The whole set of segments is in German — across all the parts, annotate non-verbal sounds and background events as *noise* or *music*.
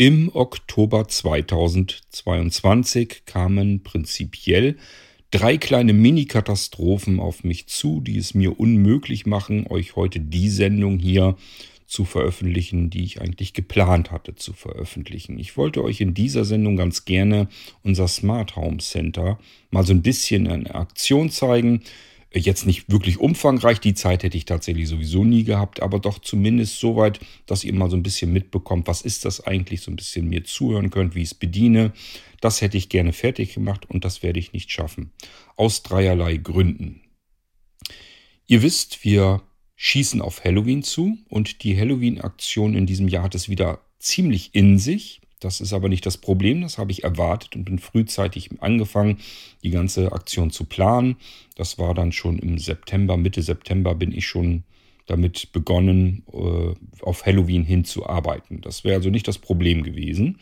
Im Oktober 2022 kamen prinzipiell drei kleine Mini-Katastrophen auf mich zu, die es mir unmöglich machen, euch heute die Sendung hier zu veröffentlichen, die ich eigentlich geplant hatte zu veröffentlichen. Ich wollte euch in dieser Sendung ganz gerne unser Smart Home Center mal so ein bisschen in Aktion zeigen. Jetzt nicht wirklich umfangreich, die Zeit hätte ich tatsächlich sowieso nie gehabt, aber doch zumindest so weit, dass ihr mal so ein bisschen mitbekommt, was ist das eigentlich, so ein bisschen mir zuhören könnt, wie ich es bediene. Das hätte ich gerne fertig gemacht und das werde ich nicht schaffen. Aus dreierlei Gründen. Ihr wisst, wir schießen auf Halloween zu und die Halloween-Aktion in diesem Jahr hat es wieder ziemlich in sich. Das ist aber nicht das Problem, das habe ich erwartet und bin frühzeitig angefangen, die ganze Aktion zu planen. Das war dann schon im September, Mitte September bin ich schon damit begonnen, äh, auf Halloween hinzuarbeiten. Das wäre also nicht das Problem gewesen.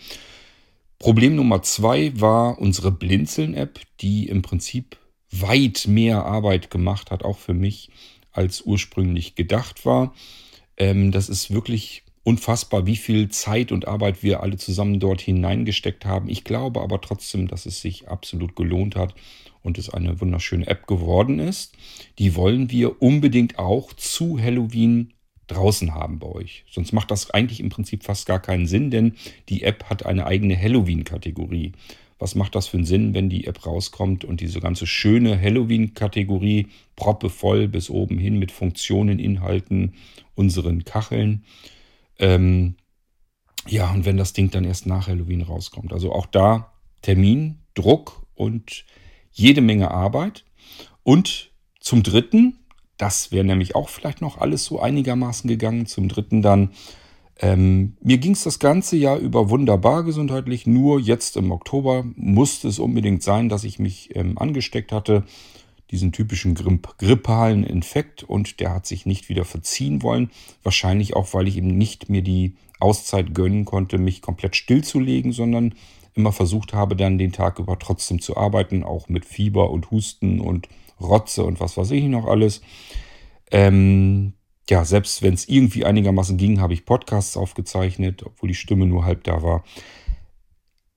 Problem Nummer zwei war unsere Blinzeln-App, die im Prinzip weit mehr Arbeit gemacht hat, auch für mich, als ursprünglich gedacht war. Ähm, das ist wirklich unfassbar, wie viel Zeit und Arbeit wir alle zusammen dort hineingesteckt haben. Ich glaube aber trotzdem, dass es sich absolut gelohnt hat und es eine wunderschöne App geworden ist. Die wollen wir unbedingt auch zu Halloween draußen haben bei euch. Sonst macht das eigentlich im Prinzip fast gar keinen Sinn, denn die App hat eine eigene Halloween-Kategorie. Was macht das für einen Sinn, wenn die App rauskommt und diese ganze schöne Halloween-Kategorie proppevoll bis oben hin mit Funktionen, Inhalten, unseren Kacheln ähm, ja, und wenn das Ding dann erst nach Halloween rauskommt. Also auch da Termin, Druck und jede Menge Arbeit. Und zum Dritten, das wäre nämlich auch vielleicht noch alles so einigermaßen gegangen. Zum Dritten dann, ähm, mir ging es das ganze Jahr über wunderbar gesundheitlich. Nur jetzt im Oktober musste es unbedingt sein, dass ich mich ähm, angesteckt hatte diesen typischen grippalen Infekt und der hat sich nicht wieder verziehen wollen. Wahrscheinlich auch, weil ich eben nicht mir die Auszeit gönnen konnte, mich komplett stillzulegen, sondern immer versucht habe, dann den Tag über trotzdem zu arbeiten, auch mit Fieber und Husten und Rotze und was weiß ich noch alles. Ähm, ja, selbst wenn es irgendwie einigermaßen ging, habe ich Podcasts aufgezeichnet, obwohl die Stimme nur halb da war.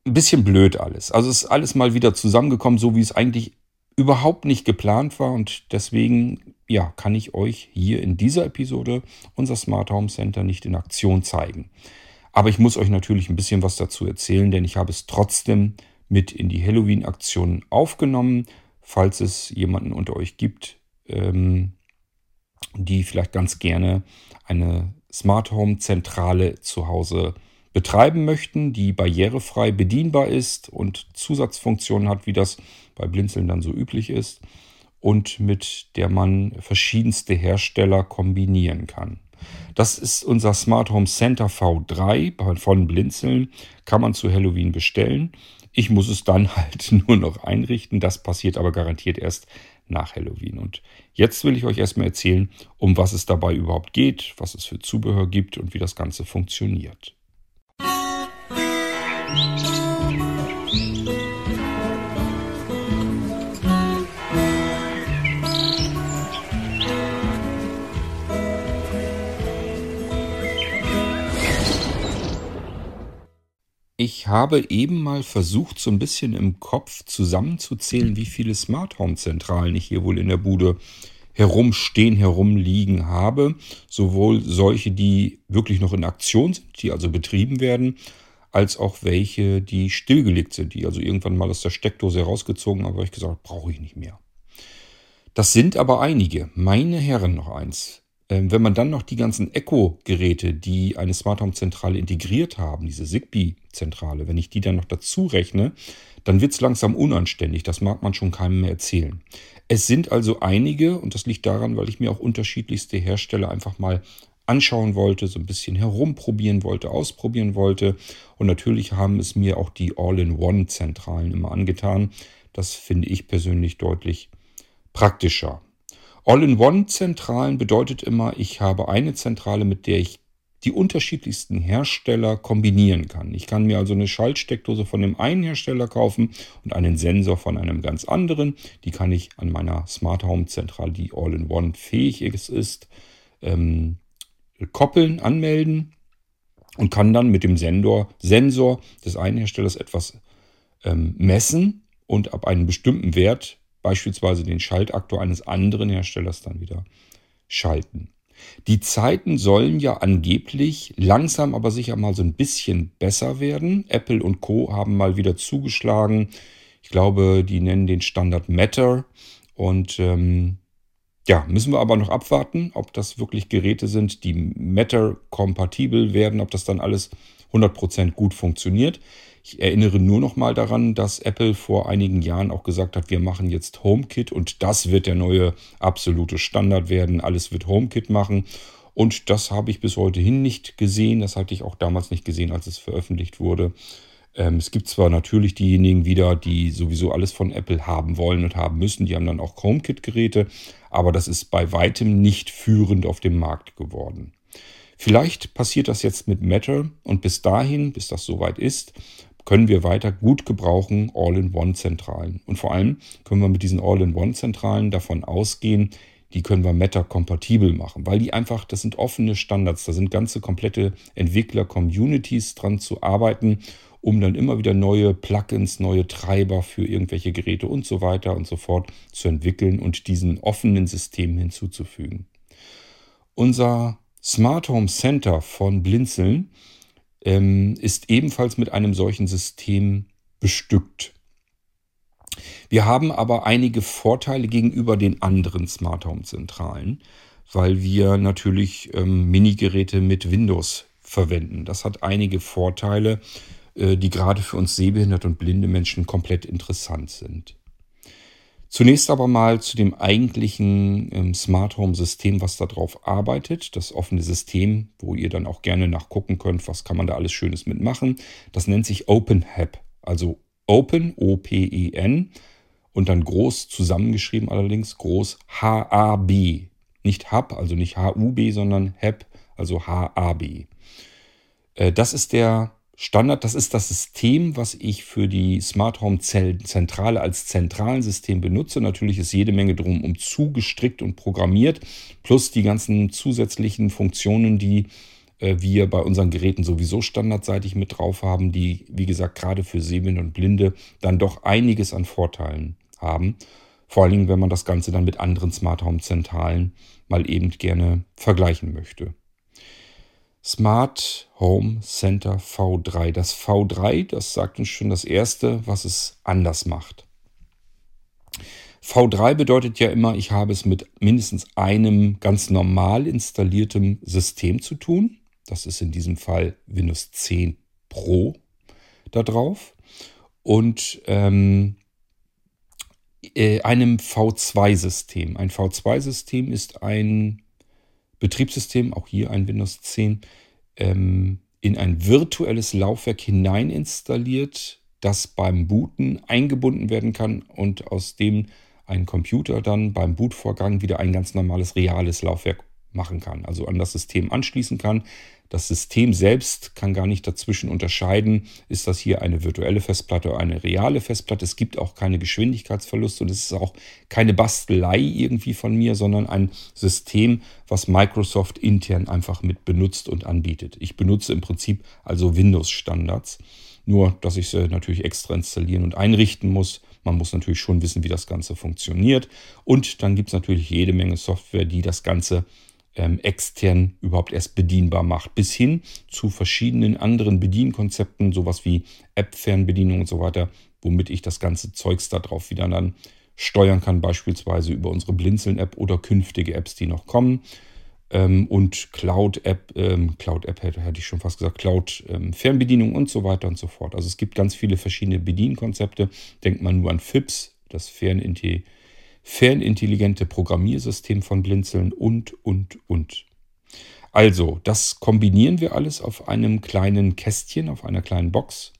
Ein bisschen blöd alles. Also ist alles mal wieder zusammengekommen, so wie es eigentlich überhaupt nicht geplant war und deswegen ja, kann ich euch hier in dieser Episode unser Smart Home Center nicht in Aktion zeigen. Aber ich muss euch natürlich ein bisschen was dazu erzählen, denn ich habe es trotzdem mit in die Halloween-Aktion aufgenommen, falls es jemanden unter euch gibt, ähm, die vielleicht ganz gerne eine Smart Home Zentrale zu Hause betreiben möchten, die barrierefrei bedienbar ist und Zusatzfunktionen hat, wie das bei Blinzeln dann so üblich ist und mit der man verschiedenste Hersteller kombinieren kann. Das ist unser Smart Home Center V3 von Blinzeln, kann man zu Halloween bestellen. Ich muss es dann *laughs* halt nur noch einrichten, das passiert aber garantiert erst nach Halloween. Und jetzt will ich euch erstmal erzählen, um was es dabei überhaupt geht, was es für Zubehör gibt und wie das Ganze funktioniert. Ich habe eben mal versucht, so ein bisschen im Kopf zusammenzuzählen, wie viele Smart Home Zentralen ich hier wohl in der Bude herumstehen, herumliegen habe. Sowohl solche, die wirklich noch in Aktion sind, die also betrieben werden, als auch welche, die stillgelegt sind, die also irgendwann mal aus der Steckdose herausgezogen haben, aber ich gesagt, brauche ich nicht mehr. Das sind aber einige. Meine Herren, noch eins. Ähm, wenn man dann noch die ganzen Echo-Geräte, die eine Smart Home Zentrale integriert haben, diese Zigbee-Zentrale, wenn ich die dann noch dazu rechne, dann wird es langsam unanständig. Das mag man schon keinem mehr erzählen. Es sind also einige, und das liegt daran, weil ich mir auch unterschiedlichste Hersteller einfach mal anschauen wollte, so ein bisschen herumprobieren wollte, ausprobieren wollte. Und natürlich haben es mir auch die All-in-One-Zentralen immer angetan. Das finde ich persönlich deutlich praktischer. All-in-One-Zentralen bedeutet immer, ich habe eine Zentrale, mit der ich die unterschiedlichsten Hersteller kombinieren kann. Ich kann mir also eine Schaltsteckdose von dem einen Hersteller kaufen und einen Sensor von einem ganz anderen. Die kann ich an meiner Smart Home Zentrale, die All-in-One fähig ist, ähm, koppeln, anmelden. und kann dann mit dem Sensor, Sensor des einen Herstellers etwas ähm, messen und ab einem bestimmten Wert beispielsweise den Schaltaktor eines anderen Herstellers dann wieder schalten. Die Zeiten sollen ja angeblich langsam aber sicher mal so ein bisschen besser werden. Apple und Co haben mal wieder zugeschlagen. Ich glaube, die nennen den Standard Matter. Und ähm, ja, müssen wir aber noch abwarten, ob das wirklich Geräte sind, die Matter-kompatibel werden, ob das dann alles 100% gut funktioniert. Ich erinnere nur noch mal daran, dass Apple vor einigen Jahren auch gesagt hat, wir machen jetzt HomeKit und das wird der neue absolute Standard werden. Alles wird HomeKit machen. Und das habe ich bis heute hin nicht gesehen. Das hatte ich auch damals nicht gesehen, als es veröffentlicht wurde. Ähm, es gibt zwar natürlich diejenigen wieder, die sowieso alles von Apple haben wollen und haben müssen. Die haben dann auch HomeKit-Geräte. Aber das ist bei weitem nicht führend auf dem Markt geworden. Vielleicht passiert das jetzt mit Matter und bis dahin, bis das soweit ist, können wir weiter gut gebrauchen All-in-One-Zentralen. Und vor allem können wir mit diesen All-in-One-Zentralen davon ausgehen, die können wir Meta-kompatibel machen, weil die einfach, das sind offene Standards, da sind ganze komplette Entwickler-Communities dran zu arbeiten, um dann immer wieder neue Plugins, neue Treiber für irgendwelche Geräte und so weiter und so fort zu entwickeln und diesen offenen Systemen hinzuzufügen. Unser Smart Home Center von Blinzeln ähm, ist ebenfalls mit einem solchen System bestückt. Wir haben aber einige Vorteile gegenüber den anderen Smart Home Zentralen, weil wir natürlich ähm, Minigeräte mit Windows verwenden. Das hat einige Vorteile, äh, die gerade für uns sehbehinderte und blinde Menschen komplett interessant sind. Zunächst aber mal zu dem eigentlichen ähm, Smart Home System, was darauf arbeitet. Das offene System, wo ihr dann auch gerne nachgucken könnt, was kann man da alles Schönes mitmachen. Das nennt sich OpenHAB. Also Open, O-P-E-N und dann groß zusammengeschrieben allerdings, groß H-A-B. Nicht Hub, also nicht H-U-B, sondern HAB, also H-A-B. Äh, das ist der Standard, das ist das System, was ich für die Smart Home Zentrale als zentralen System benutze. Natürlich ist jede Menge drum um zugestrickt und programmiert, plus die ganzen zusätzlichen Funktionen, die äh, wir bei unseren Geräten sowieso standardseitig mit drauf haben, die, wie gesagt, gerade für Sehbehinderte und Blinde dann doch einiges an Vorteilen haben. Vor allen Dingen, wenn man das Ganze dann mit anderen Smart Home Zentralen mal eben gerne vergleichen möchte. Smart Home Center V3. Das V3, das sagt uns schon das Erste, was es anders macht. V3 bedeutet ja immer, ich habe es mit mindestens einem ganz normal installiertem System zu tun. Das ist in diesem Fall Windows 10 Pro da drauf. Und ähm, äh, einem V2-System. Ein V2-System ist ein Betriebssystem, auch hier ein Windows 10, ähm, in ein virtuelles Laufwerk hinein installiert, das beim Booten eingebunden werden kann und aus dem ein Computer dann beim Bootvorgang wieder ein ganz normales reales Laufwerk machen kann, also an das System anschließen kann. Das System selbst kann gar nicht dazwischen unterscheiden, ist das hier eine virtuelle Festplatte oder eine reale Festplatte. Es gibt auch keine Geschwindigkeitsverluste und es ist auch keine Bastelei irgendwie von mir, sondern ein System, was Microsoft intern einfach mit benutzt und anbietet. Ich benutze im Prinzip also Windows-Standards, nur dass ich sie natürlich extra installieren und einrichten muss. Man muss natürlich schon wissen, wie das Ganze funktioniert. Und dann gibt es natürlich jede Menge Software, die das Ganze ähm, extern überhaupt erst bedienbar macht, bis hin zu verschiedenen anderen Bedienkonzepten, sowas wie App-Fernbedienung und so weiter, womit ich das ganze Zeugs darauf wieder dann steuern kann, beispielsweise über unsere Blinzeln-App oder künftige Apps, die noch kommen. Ähm, und Cloud-App, ähm, Cloud-App hätte, hätte ich schon fast gesagt, Cloud-Fernbedienung ähm, und so weiter und so fort. Also es gibt ganz viele verschiedene Bedienkonzepte. Denkt man nur an FIPS, das Fernintelligenz fernintelligente Programmiersystem von Blinzeln und, und, und. Also, das kombinieren wir alles auf einem kleinen Kästchen, auf einer kleinen Box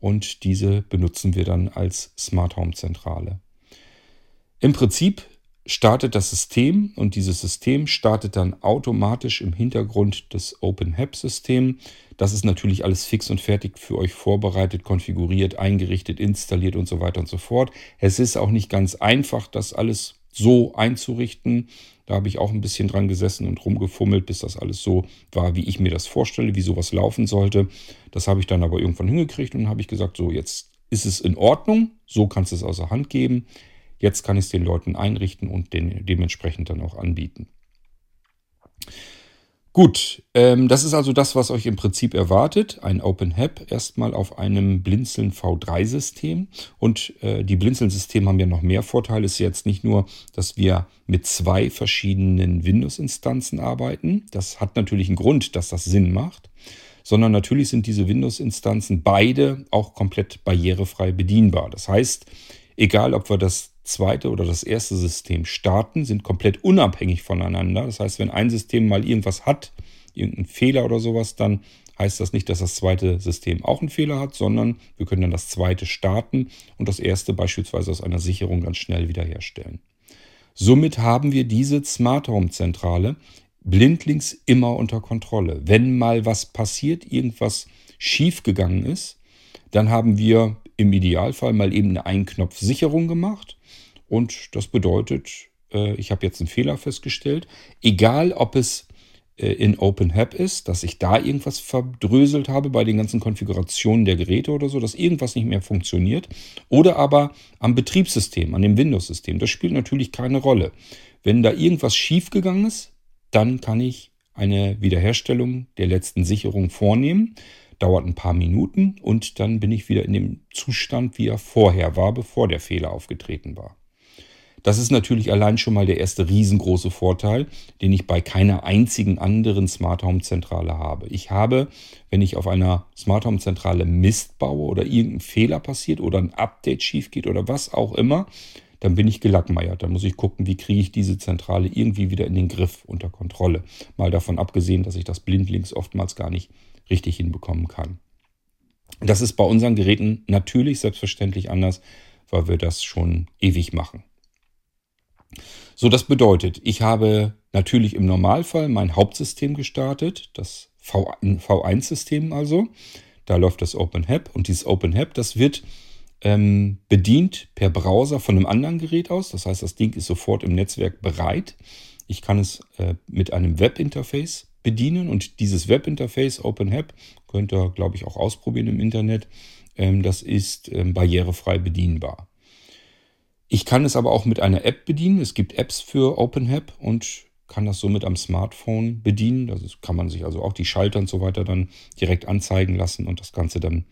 und diese benutzen wir dann als Smart Home Zentrale. Im Prinzip startet das System und dieses System startet dann automatisch im Hintergrund das OpenHAB-System. Das ist natürlich alles fix und fertig für euch vorbereitet, konfiguriert, eingerichtet, installiert und so weiter und so fort. Es ist auch nicht ganz einfach, das alles so einzurichten. Da habe ich auch ein bisschen dran gesessen und rumgefummelt, bis das alles so war, wie ich mir das vorstelle, wie sowas laufen sollte. Das habe ich dann aber irgendwann hingekriegt und habe ich gesagt, so jetzt ist es in Ordnung, so kannst du es außer Hand geben. Jetzt kann ich es den Leuten einrichten und den dementsprechend dann auch anbieten. Gut, ähm, das ist also das, was euch im Prinzip erwartet. Ein OpenHAP erstmal auf einem Blinzeln V3-System. Und äh, die Blinzeln-Systeme haben ja noch mehr Vorteile. Es ist jetzt nicht nur, dass wir mit zwei verschiedenen Windows-Instanzen arbeiten. Das hat natürlich einen Grund, dass das Sinn macht. Sondern natürlich sind diese Windows-Instanzen beide auch komplett barrierefrei bedienbar. Das heißt, egal ob wir das zweite oder das erste System starten, sind komplett unabhängig voneinander. Das heißt, wenn ein System mal irgendwas hat, irgendeinen Fehler oder sowas, dann heißt das nicht, dass das zweite System auch einen Fehler hat, sondern wir können dann das zweite starten und das erste beispielsweise aus einer Sicherung ganz schnell wiederherstellen. Somit haben wir diese Smart Home Zentrale blindlings immer unter Kontrolle. Wenn mal was passiert, irgendwas schiefgegangen ist, dann haben wir im Idealfall mal eben eine Einknopfsicherung gemacht und das bedeutet, äh, ich habe jetzt einen Fehler festgestellt. Egal, ob es äh, in OpenHAB ist, dass ich da irgendwas verdröselt habe bei den ganzen Konfigurationen der Geräte oder so, dass irgendwas nicht mehr funktioniert. Oder aber am Betriebssystem, an dem Windows-System. Das spielt natürlich keine Rolle. Wenn da irgendwas schiefgegangen ist, dann kann ich eine Wiederherstellung der letzten Sicherung vornehmen. Dauert ein paar Minuten und dann bin ich wieder in dem Zustand, wie er vorher war, bevor der Fehler aufgetreten war. Das ist natürlich allein schon mal der erste riesengroße Vorteil, den ich bei keiner einzigen anderen Smart Home Zentrale habe. Ich habe, wenn ich auf einer Smart Home Zentrale Mist baue oder irgendein Fehler passiert oder ein Update schief geht oder was auch immer, dann bin ich gelackmeiert. Da muss ich gucken, wie kriege ich diese Zentrale irgendwie wieder in den Griff, unter Kontrolle. Mal davon abgesehen, dass ich das blindlings oftmals gar nicht richtig hinbekommen kann. Das ist bei unseren Geräten natürlich selbstverständlich anders, weil wir das schon ewig machen. So, das bedeutet, ich habe natürlich im Normalfall mein Hauptsystem gestartet, das V1-System also. Da läuft das OpenHAB und dieses OpenHAB, das wird ähm, bedient per Browser von einem anderen Gerät aus. Das heißt, das Ding ist sofort im Netzwerk bereit. Ich kann es äh, mit einem Webinterface bedienen und dieses Webinterface OpenHAB könnt ihr, glaube ich, auch ausprobieren im Internet. Ähm, das ist ähm, barrierefrei bedienbar. Ich kann es aber auch mit einer App bedienen. Es gibt Apps für OpenHAB und kann das somit am Smartphone bedienen. Das kann man sich also auch die Schalter und so weiter dann direkt anzeigen lassen und das Ganze dann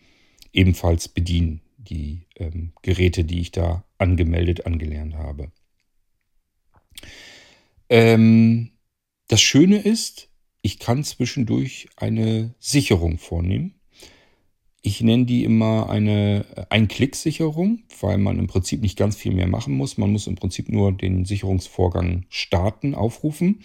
ebenfalls bedienen. Die ähm, Geräte, die ich da angemeldet, angelernt habe. Ähm, das Schöne ist, ich kann zwischendurch eine Sicherung vornehmen. Ich nenne die immer eine Ein-Klick-Sicherung, weil man im Prinzip nicht ganz viel mehr machen muss. Man muss im Prinzip nur den Sicherungsvorgang starten, aufrufen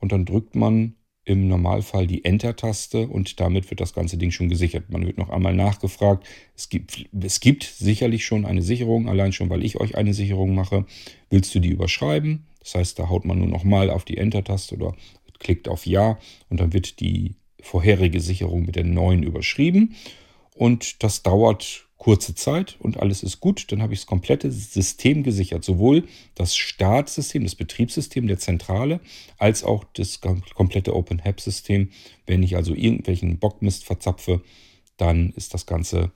und dann drückt man im Normalfall die Enter-Taste und damit wird das ganze Ding schon gesichert. Man wird noch einmal nachgefragt. Es gibt, es gibt sicherlich schon eine Sicherung, allein schon, weil ich euch eine Sicherung mache. Willst du die überschreiben? Das heißt, da haut man nur noch mal auf die Enter-Taste oder klickt auf Ja und dann wird die vorherige Sicherung mit der neuen überschrieben und das dauert kurze Zeit und alles ist gut. Dann habe ich das komplette System gesichert. Sowohl das Startsystem, das Betriebssystem der Zentrale, als auch das komplette OpenHAB-System. Wenn ich also irgendwelchen Bockmist verzapfe, dann ist das Ganze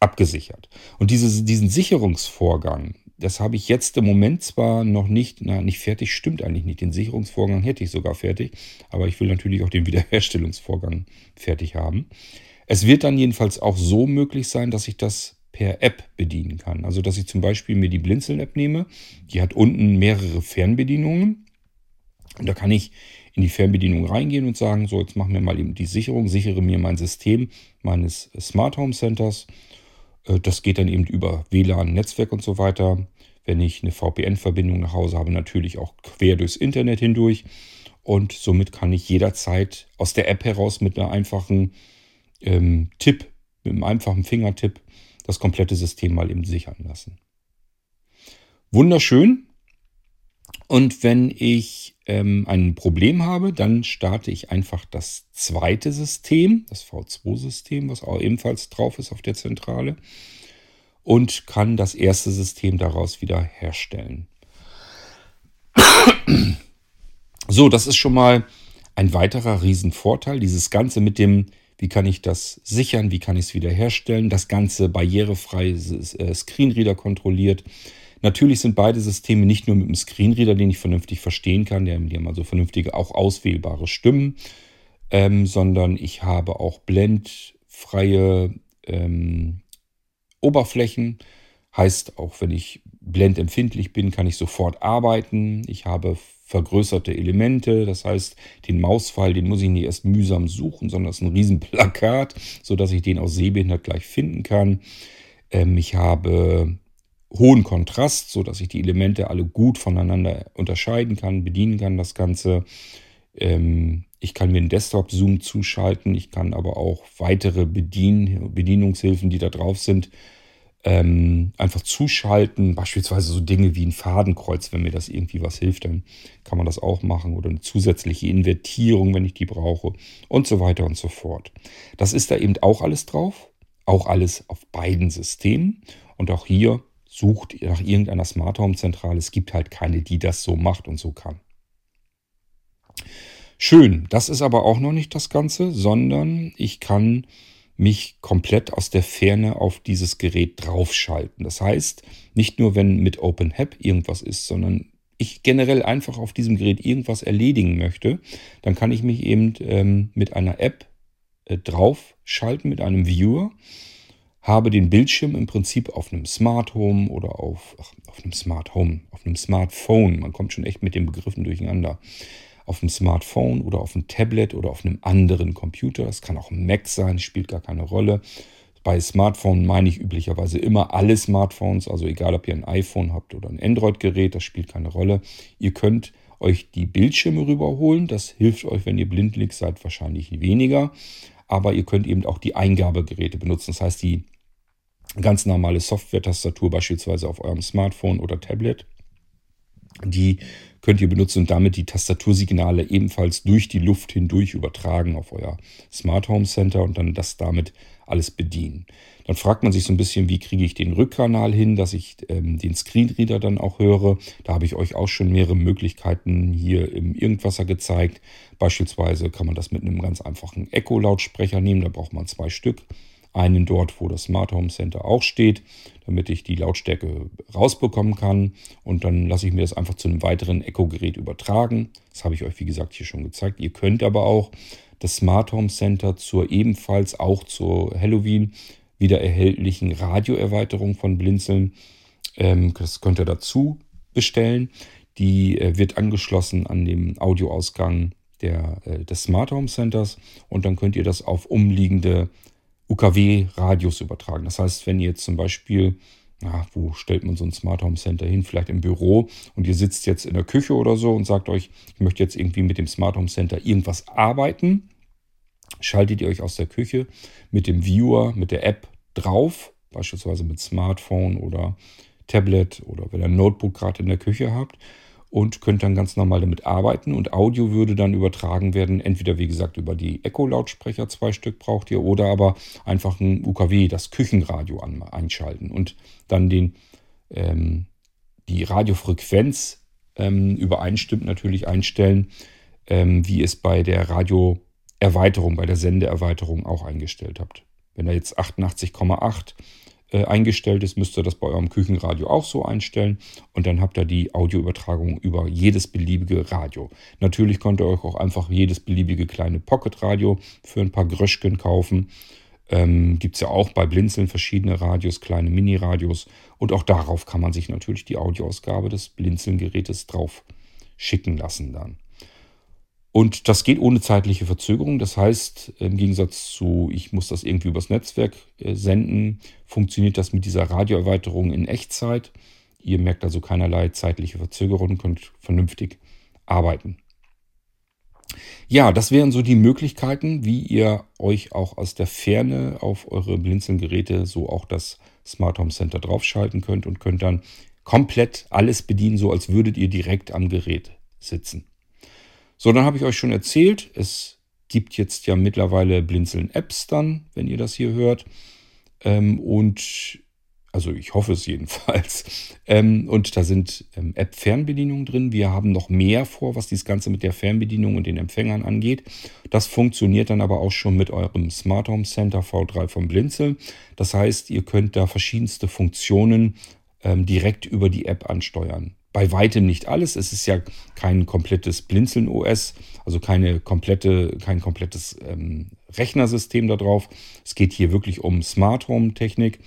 abgesichert. Und diese, diesen Sicherungsvorgang, das habe ich jetzt im Moment zwar noch nicht, na, nicht fertig, stimmt eigentlich nicht. Den Sicherungsvorgang hätte ich sogar fertig, aber ich will natürlich auch den Wiederherstellungsvorgang fertig haben. Es wird dann jedenfalls auch so möglich sein, dass ich das per App bedienen kann. Also dass ich zum Beispiel mir die Blinzeln-App nehme, die hat unten mehrere Fernbedienungen. Und da kann ich in die Fernbedienung reingehen und sagen, so jetzt machen wir mal eben die Sicherung, sichere mir mein System meines Smart Home Centers. Äh, das geht dann eben über WLAN, Netzwerk und so weiter. Wenn ich eine VPN-Verbindung nach Hause habe, natürlich auch quer durchs Internet hindurch. Und somit kann ich jederzeit aus der App heraus mit einer einfachen ähm, Tipp, mit einem einfachen Fingertipp, das komplette System mal eben sichern lassen. Wunderschön. Und wenn ich ähm, ein Problem habe, dann starte ich einfach das zweite System, das V2-System, was auch ebenfalls drauf ist auf der Zentrale, und kann das erste System daraus wieder herstellen. So, das ist schon mal ein weiterer Riesenvorteil. Dieses Ganze mit dem, wie kann ich das sichern, wie kann ich es wiederherstellen, das Ganze barrierefrei äh, Screenreader kontrolliert. Natürlich sind beide Systeme nicht nur mit dem Screenreader, den ich vernünftig verstehen kann, die haben also vernünftige, auch auswählbare Stimmen, ähm, sondern ich habe auch blendfreie ähm, Oberflächen. Heißt, auch wenn ich blendempfindlich bin, kann ich sofort arbeiten. Ich habe vergrößerte Elemente. Das heißt, den Mauspfeil, den muss ich nicht erst mühsam suchen, sondern es ist ein Riesenplakat, *laughs* sodass ich den auch sehbehindert gleich finden kann. Ähm, ich habe hohen Kontrast, sodass ich die Elemente alle gut voneinander unterscheiden kann, bedienen kann, das Ganze. Ähm, ich kann mir einen Desktop-Zoom zuschalten. Ich kann aber auch weitere Bedien Bedienungshilfen, die da drauf sind, ähm, einfach zuschalten, beispielsweise so Dinge wie ein Fadenkreuz, wenn mir das irgendwie was hilft, dann kann man das auch machen oder eine zusätzliche Invertierung, wenn ich die brauche und so weiter und so fort. Das ist da eben auch alles drauf, auch alles auf beiden Systemen und auch hier sucht nach irgendeiner Smart Home Zentrale. Es gibt halt keine, die das so macht und so kann. Schön, das ist aber auch noch nicht das Ganze, sondern ich kann mich komplett aus der Ferne auf dieses Gerät draufschalten. Das heißt, nicht nur wenn mit OpenHAP irgendwas ist, sondern ich generell einfach auf diesem Gerät irgendwas erledigen möchte, dann kann ich mich eben ähm, mit einer App äh, draufschalten, mit einem Viewer, habe den Bildschirm im Prinzip auf einem Smart Home oder auf, ach, auf einem Smart Home, auf einem Smartphone. Man kommt schon echt mit den Begriffen durcheinander auf dem Smartphone oder auf dem Tablet oder auf einem anderen Computer. Das kann auch ein Mac sein, spielt gar keine Rolle. Bei Smartphone meine ich üblicherweise immer alle Smartphones, also egal ob ihr ein iPhone habt oder ein Android-Gerät, das spielt keine Rolle. Ihr könnt euch die Bildschirme rüberholen. Das hilft euch, wenn ihr blindlings seid, wahrscheinlich weniger. Aber ihr könnt eben auch die Eingabegeräte benutzen. Das heißt, die ganz normale Software-Tastatur beispielsweise auf eurem Smartphone oder Tablet. Die könnt ihr benutzen und damit die Tastatursignale ebenfalls durch die Luft hindurch übertragen auf euer Smart Home Center und dann das damit alles bedienen. Dann fragt man sich so ein bisschen, wie kriege ich den Rückkanal hin, dass ich ähm, den Screenreader dann auch höre. Da habe ich euch auch schon mehrere Möglichkeiten hier im Irgendwasser gezeigt. Beispielsweise kann man das mit einem ganz einfachen Echo-Lautsprecher nehmen, da braucht man zwei Stück einen dort, wo das Smart Home Center auch steht, damit ich die Lautstärke rausbekommen kann. Und dann lasse ich mir das einfach zu einem weiteren Echo-Gerät übertragen. Das habe ich euch, wie gesagt, hier schon gezeigt. Ihr könnt aber auch das Smart Home Center zur ebenfalls auch zur Halloween wieder erhältlichen Radioerweiterung von Blinzeln. Ähm, das könnt ihr dazu bestellen. Die äh, wird angeschlossen an dem Audioausgang der, äh, des Smart Home Centers und dann könnt ihr das auf umliegende UKW-Radius übertragen. Das heißt, wenn ihr jetzt zum Beispiel, na, wo stellt man so ein Smart Home Center hin? Vielleicht im Büro und ihr sitzt jetzt in der Küche oder so und sagt euch, ich möchte jetzt irgendwie mit dem Smart Home Center irgendwas arbeiten, schaltet ihr euch aus der Küche mit dem Viewer, mit der App drauf, beispielsweise mit Smartphone oder Tablet oder wenn ihr ein Notebook gerade in der Küche habt und könnt dann ganz normal damit arbeiten. Und Audio würde dann übertragen werden, entweder wie gesagt über die Echo-Lautsprecher, zwei Stück braucht ihr, oder aber einfach ein UKW, das Küchenradio an, einschalten und dann den, ähm, die Radiofrequenz ähm, übereinstimmt natürlich einstellen, ähm, wie es bei der Radioerweiterung, bei der Sendeerweiterung auch eingestellt habt. Wenn ihr jetzt 88,8 äh, eingestellt ist, müsst ihr das bei eurem Küchenradio auch so einstellen und dann habt ihr die Audioübertragung über jedes beliebige Radio. Natürlich könnt ihr euch auch einfach jedes beliebige kleine Pocket-Radio für ein paar Gröschken kaufen. Ähm, Gibt es ja auch bei Blinzeln verschiedene Radios, kleine Mini-Radios und auch darauf kann man sich natürlich die Audioausgabe des Blinzeln-Gerätes drauf schicken lassen dann. Und das geht ohne zeitliche Verzögerung. Das heißt, im Gegensatz zu, ich muss das irgendwie übers Netzwerk äh, senden, funktioniert das mit dieser Radioerweiterung in Echtzeit. Ihr merkt also keinerlei zeitliche Verzögerung und könnt vernünftig arbeiten. Ja, das wären so die Möglichkeiten, wie ihr euch auch aus der Ferne auf eure Blinzeln-Geräte so auch das Smart Home Center draufschalten könnt und könnt dann komplett alles bedienen, so als würdet ihr direkt am Gerät sitzen. So, dann habe ich euch schon erzählt, es gibt jetzt ja mittlerweile Blinzeln-Apps dann, wenn ihr das hier hört. Ähm, und Also ich hoffe es jedenfalls. *laughs* Ähm, und da sind ähm, App-Fernbedienungen drin. Wir haben noch mehr vor, was das Ganze mit der Fernbedienung und den Empfängern angeht. Das funktioniert dann aber auch schon mit eurem Smart Home Center V3 vom Blinzel. Das heißt, ihr könnt da verschiedenste Funktionen ähm, direkt über die App ansteuern. Bei weitem nicht alles. Es ist ja kein komplettes Blinzeln OS, also keine komplette, kein komplettes ähm, Rechnersystem da drauf. Es geht hier wirklich um Smart Home Technik.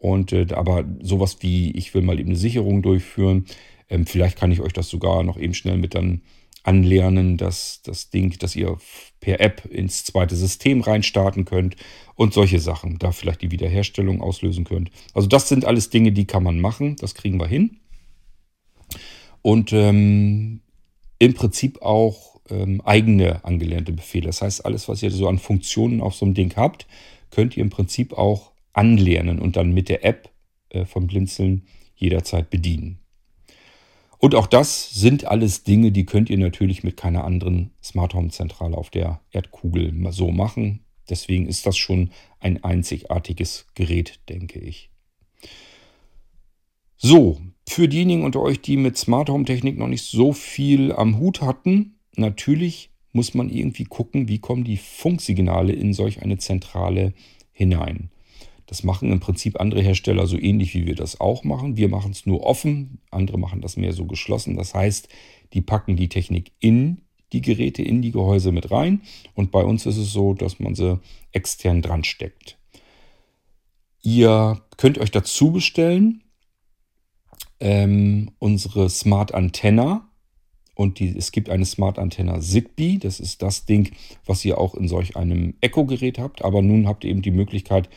Und äh, aber sowas wie, ich will mal eben eine Sicherung durchführen, ähm, vielleicht kann ich euch das sogar noch eben schnell mit dann anlernen, dass das Ding, dass ihr per App ins zweite System reinstarten könnt und solche Sachen, da vielleicht die Wiederherstellung auslösen könnt. Also das sind alles Dinge, die kann man machen, das kriegen wir hin. Und ähm, im Prinzip auch ähm, eigene angelernte Befehle. Das heißt, alles, was ihr so an Funktionen auf so einem Ding habt, könnt ihr im Prinzip auch anlernen und dann mit der App äh, vom Blinzeln jederzeit bedienen. Und auch das sind alles Dinge, die könnt ihr natürlich mit keiner anderen Smart Home Zentrale auf der Erdkugel so machen. Deswegen ist das schon ein einzigartiges Gerät, denke ich. So, für diejenigen unter euch, die mit Smart Home Technik noch nicht so viel am Hut hatten, natürlich muss man irgendwie gucken, wie kommen die Funksignale in solch eine Zentrale hinein. Das machen im Prinzip andere Hersteller so ähnlich wie wir das auch machen. Wir machen es nur offen, andere machen das mehr so geschlossen. Das heißt, die packen die Technik in die Geräte, in die Gehäuse mit rein. Und bei uns ist es so, dass man sie extern dran steckt. Ihr könnt euch dazu bestellen ähm, unsere Smart Antenna. Und die, es gibt eine Smart Antenna Zigbee. Das ist das Ding, was ihr auch in solch einem Echo-Gerät habt. Aber nun habt ihr eben die Möglichkeit,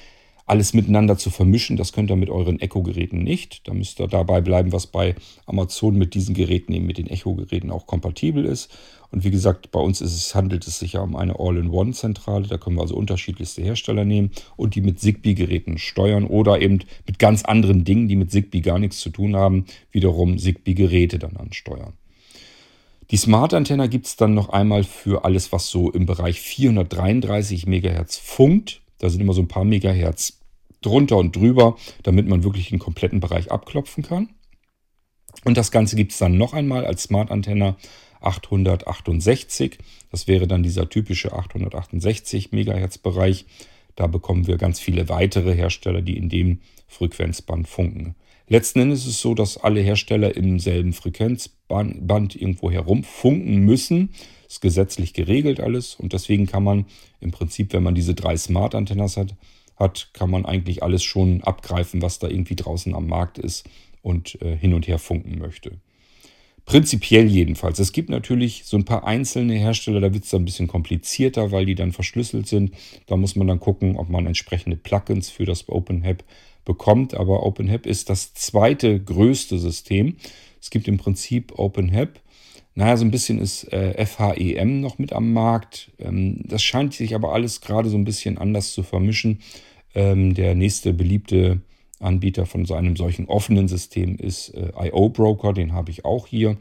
alles miteinander zu vermischen. Das könnt ihr mit euren Echo-Geräten nicht. Da müsst ihr dabei bleiben, was bei Amazon mit diesen Geräten, eben mit den Echo-Geräten auch kompatibel ist. Und wie gesagt, bei uns es, handelt es sich ja um eine All-in-One-Zentrale. Da können wir also unterschiedlichste Hersteller nehmen und die mit Zigbee-Geräten steuern oder eben mit ganz anderen Dingen, die mit Zigbee gar nichts zu tun haben, wiederum Zigbee-Geräte dann ansteuern. Die Smart-Antenne gibt es dann noch einmal für alles, was so im Bereich 433 MHz funkt. Da sind immer so ein paar Megahertz drunter und drüber, damit man wirklich den kompletten Bereich abklopfen kann. Und das Ganze gibt es dann noch einmal als Smart-Antenne 868. Das wäre dann dieser typische 868 MHz Bereich. Da bekommen wir ganz viele weitere Hersteller, die in dem Frequenzband funken. Letzten Endes ist es so, dass alle Hersteller im selben Frequenzband irgendwo herum funken müssen. Ist gesetzlich geregelt alles und deswegen kann man im Prinzip, wenn man diese drei Smart-Antennas hat, hat, kann man eigentlich alles schon abgreifen, was da irgendwie draußen am Markt ist und äh, hin und her funken möchte. Prinzipiell jedenfalls. Es gibt natürlich so ein paar einzelne Hersteller, da wird es dann ein bisschen komplizierter, weil die dann verschlüsselt sind. Da muss man dann gucken, ob man entsprechende Plugins für das OpenHAB bekommt. Aber OpenHAB ist das zweite größte System. Es gibt im Prinzip OpenHAB. Naja, so ein bisschen ist äh, FHEM noch mit am Markt. Ähm, das scheint sich aber alles gerade so ein bisschen anders zu vermischen. Ähm, der nächste beliebte Anbieter von so einem solchen offenen System ist äh, IO Broker, den habe ich auch hier.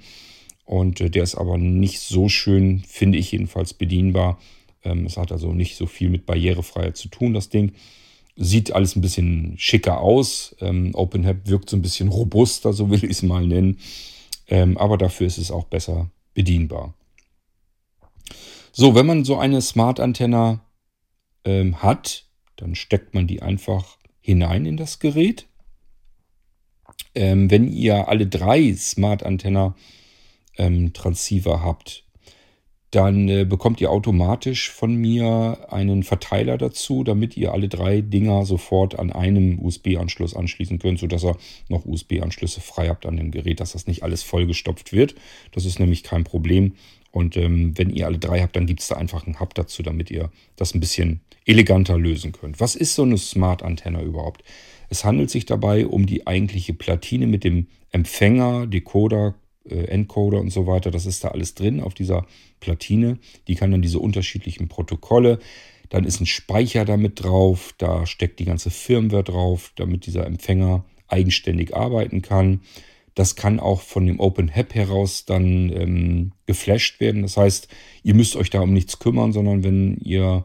Und äh, der ist aber nicht so schön, finde ich jedenfalls, bedienbar. Ähm, es hat also nicht so viel mit Barrierefreiheit zu tun, das Ding. Sieht alles ein bisschen schicker aus. Ähm, OpenHAB wirkt so ein bisschen robuster, so will ich es mal nennen. Ähm, aber dafür ist es auch besser bedienbar. So, wenn man so eine Smart-Antenne ähm, hat, dann steckt man die einfach hinein in das Gerät. Ähm, wenn ihr alle drei Smart Antenna ähm, Transceiver habt, dann äh, bekommt ihr automatisch von mir einen Verteiler dazu, damit ihr alle drei Dinger sofort an einem USB-Anschluss anschließen könnt, sodass ihr noch USB-Anschlüsse frei habt an dem Gerät, dass das nicht alles vollgestopft wird. Das ist nämlich kein Problem. Und ähm, wenn ihr alle drei habt, dann gibt es da einfach einen Hub dazu, damit ihr das ein bisschen eleganter lösen könnt. Was ist so eine Smart-Antenne überhaupt? Es handelt sich dabei um die eigentliche Platine mit dem Empfänger, Decoder, äh, Encoder und so weiter. Das ist da alles drin auf dieser Platine. Die kann dann diese unterschiedlichen Protokolle. Dann ist ein Speicher damit drauf. Da steckt die ganze Firmware drauf, damit dieser Empfänger eigenständig arbeiten kann. Das kann auch von dem Open Hub heraus dann ähm, geflasht werden. Das heißt, ihr müsst euch da um nichts kümmern, sondern wenn ihr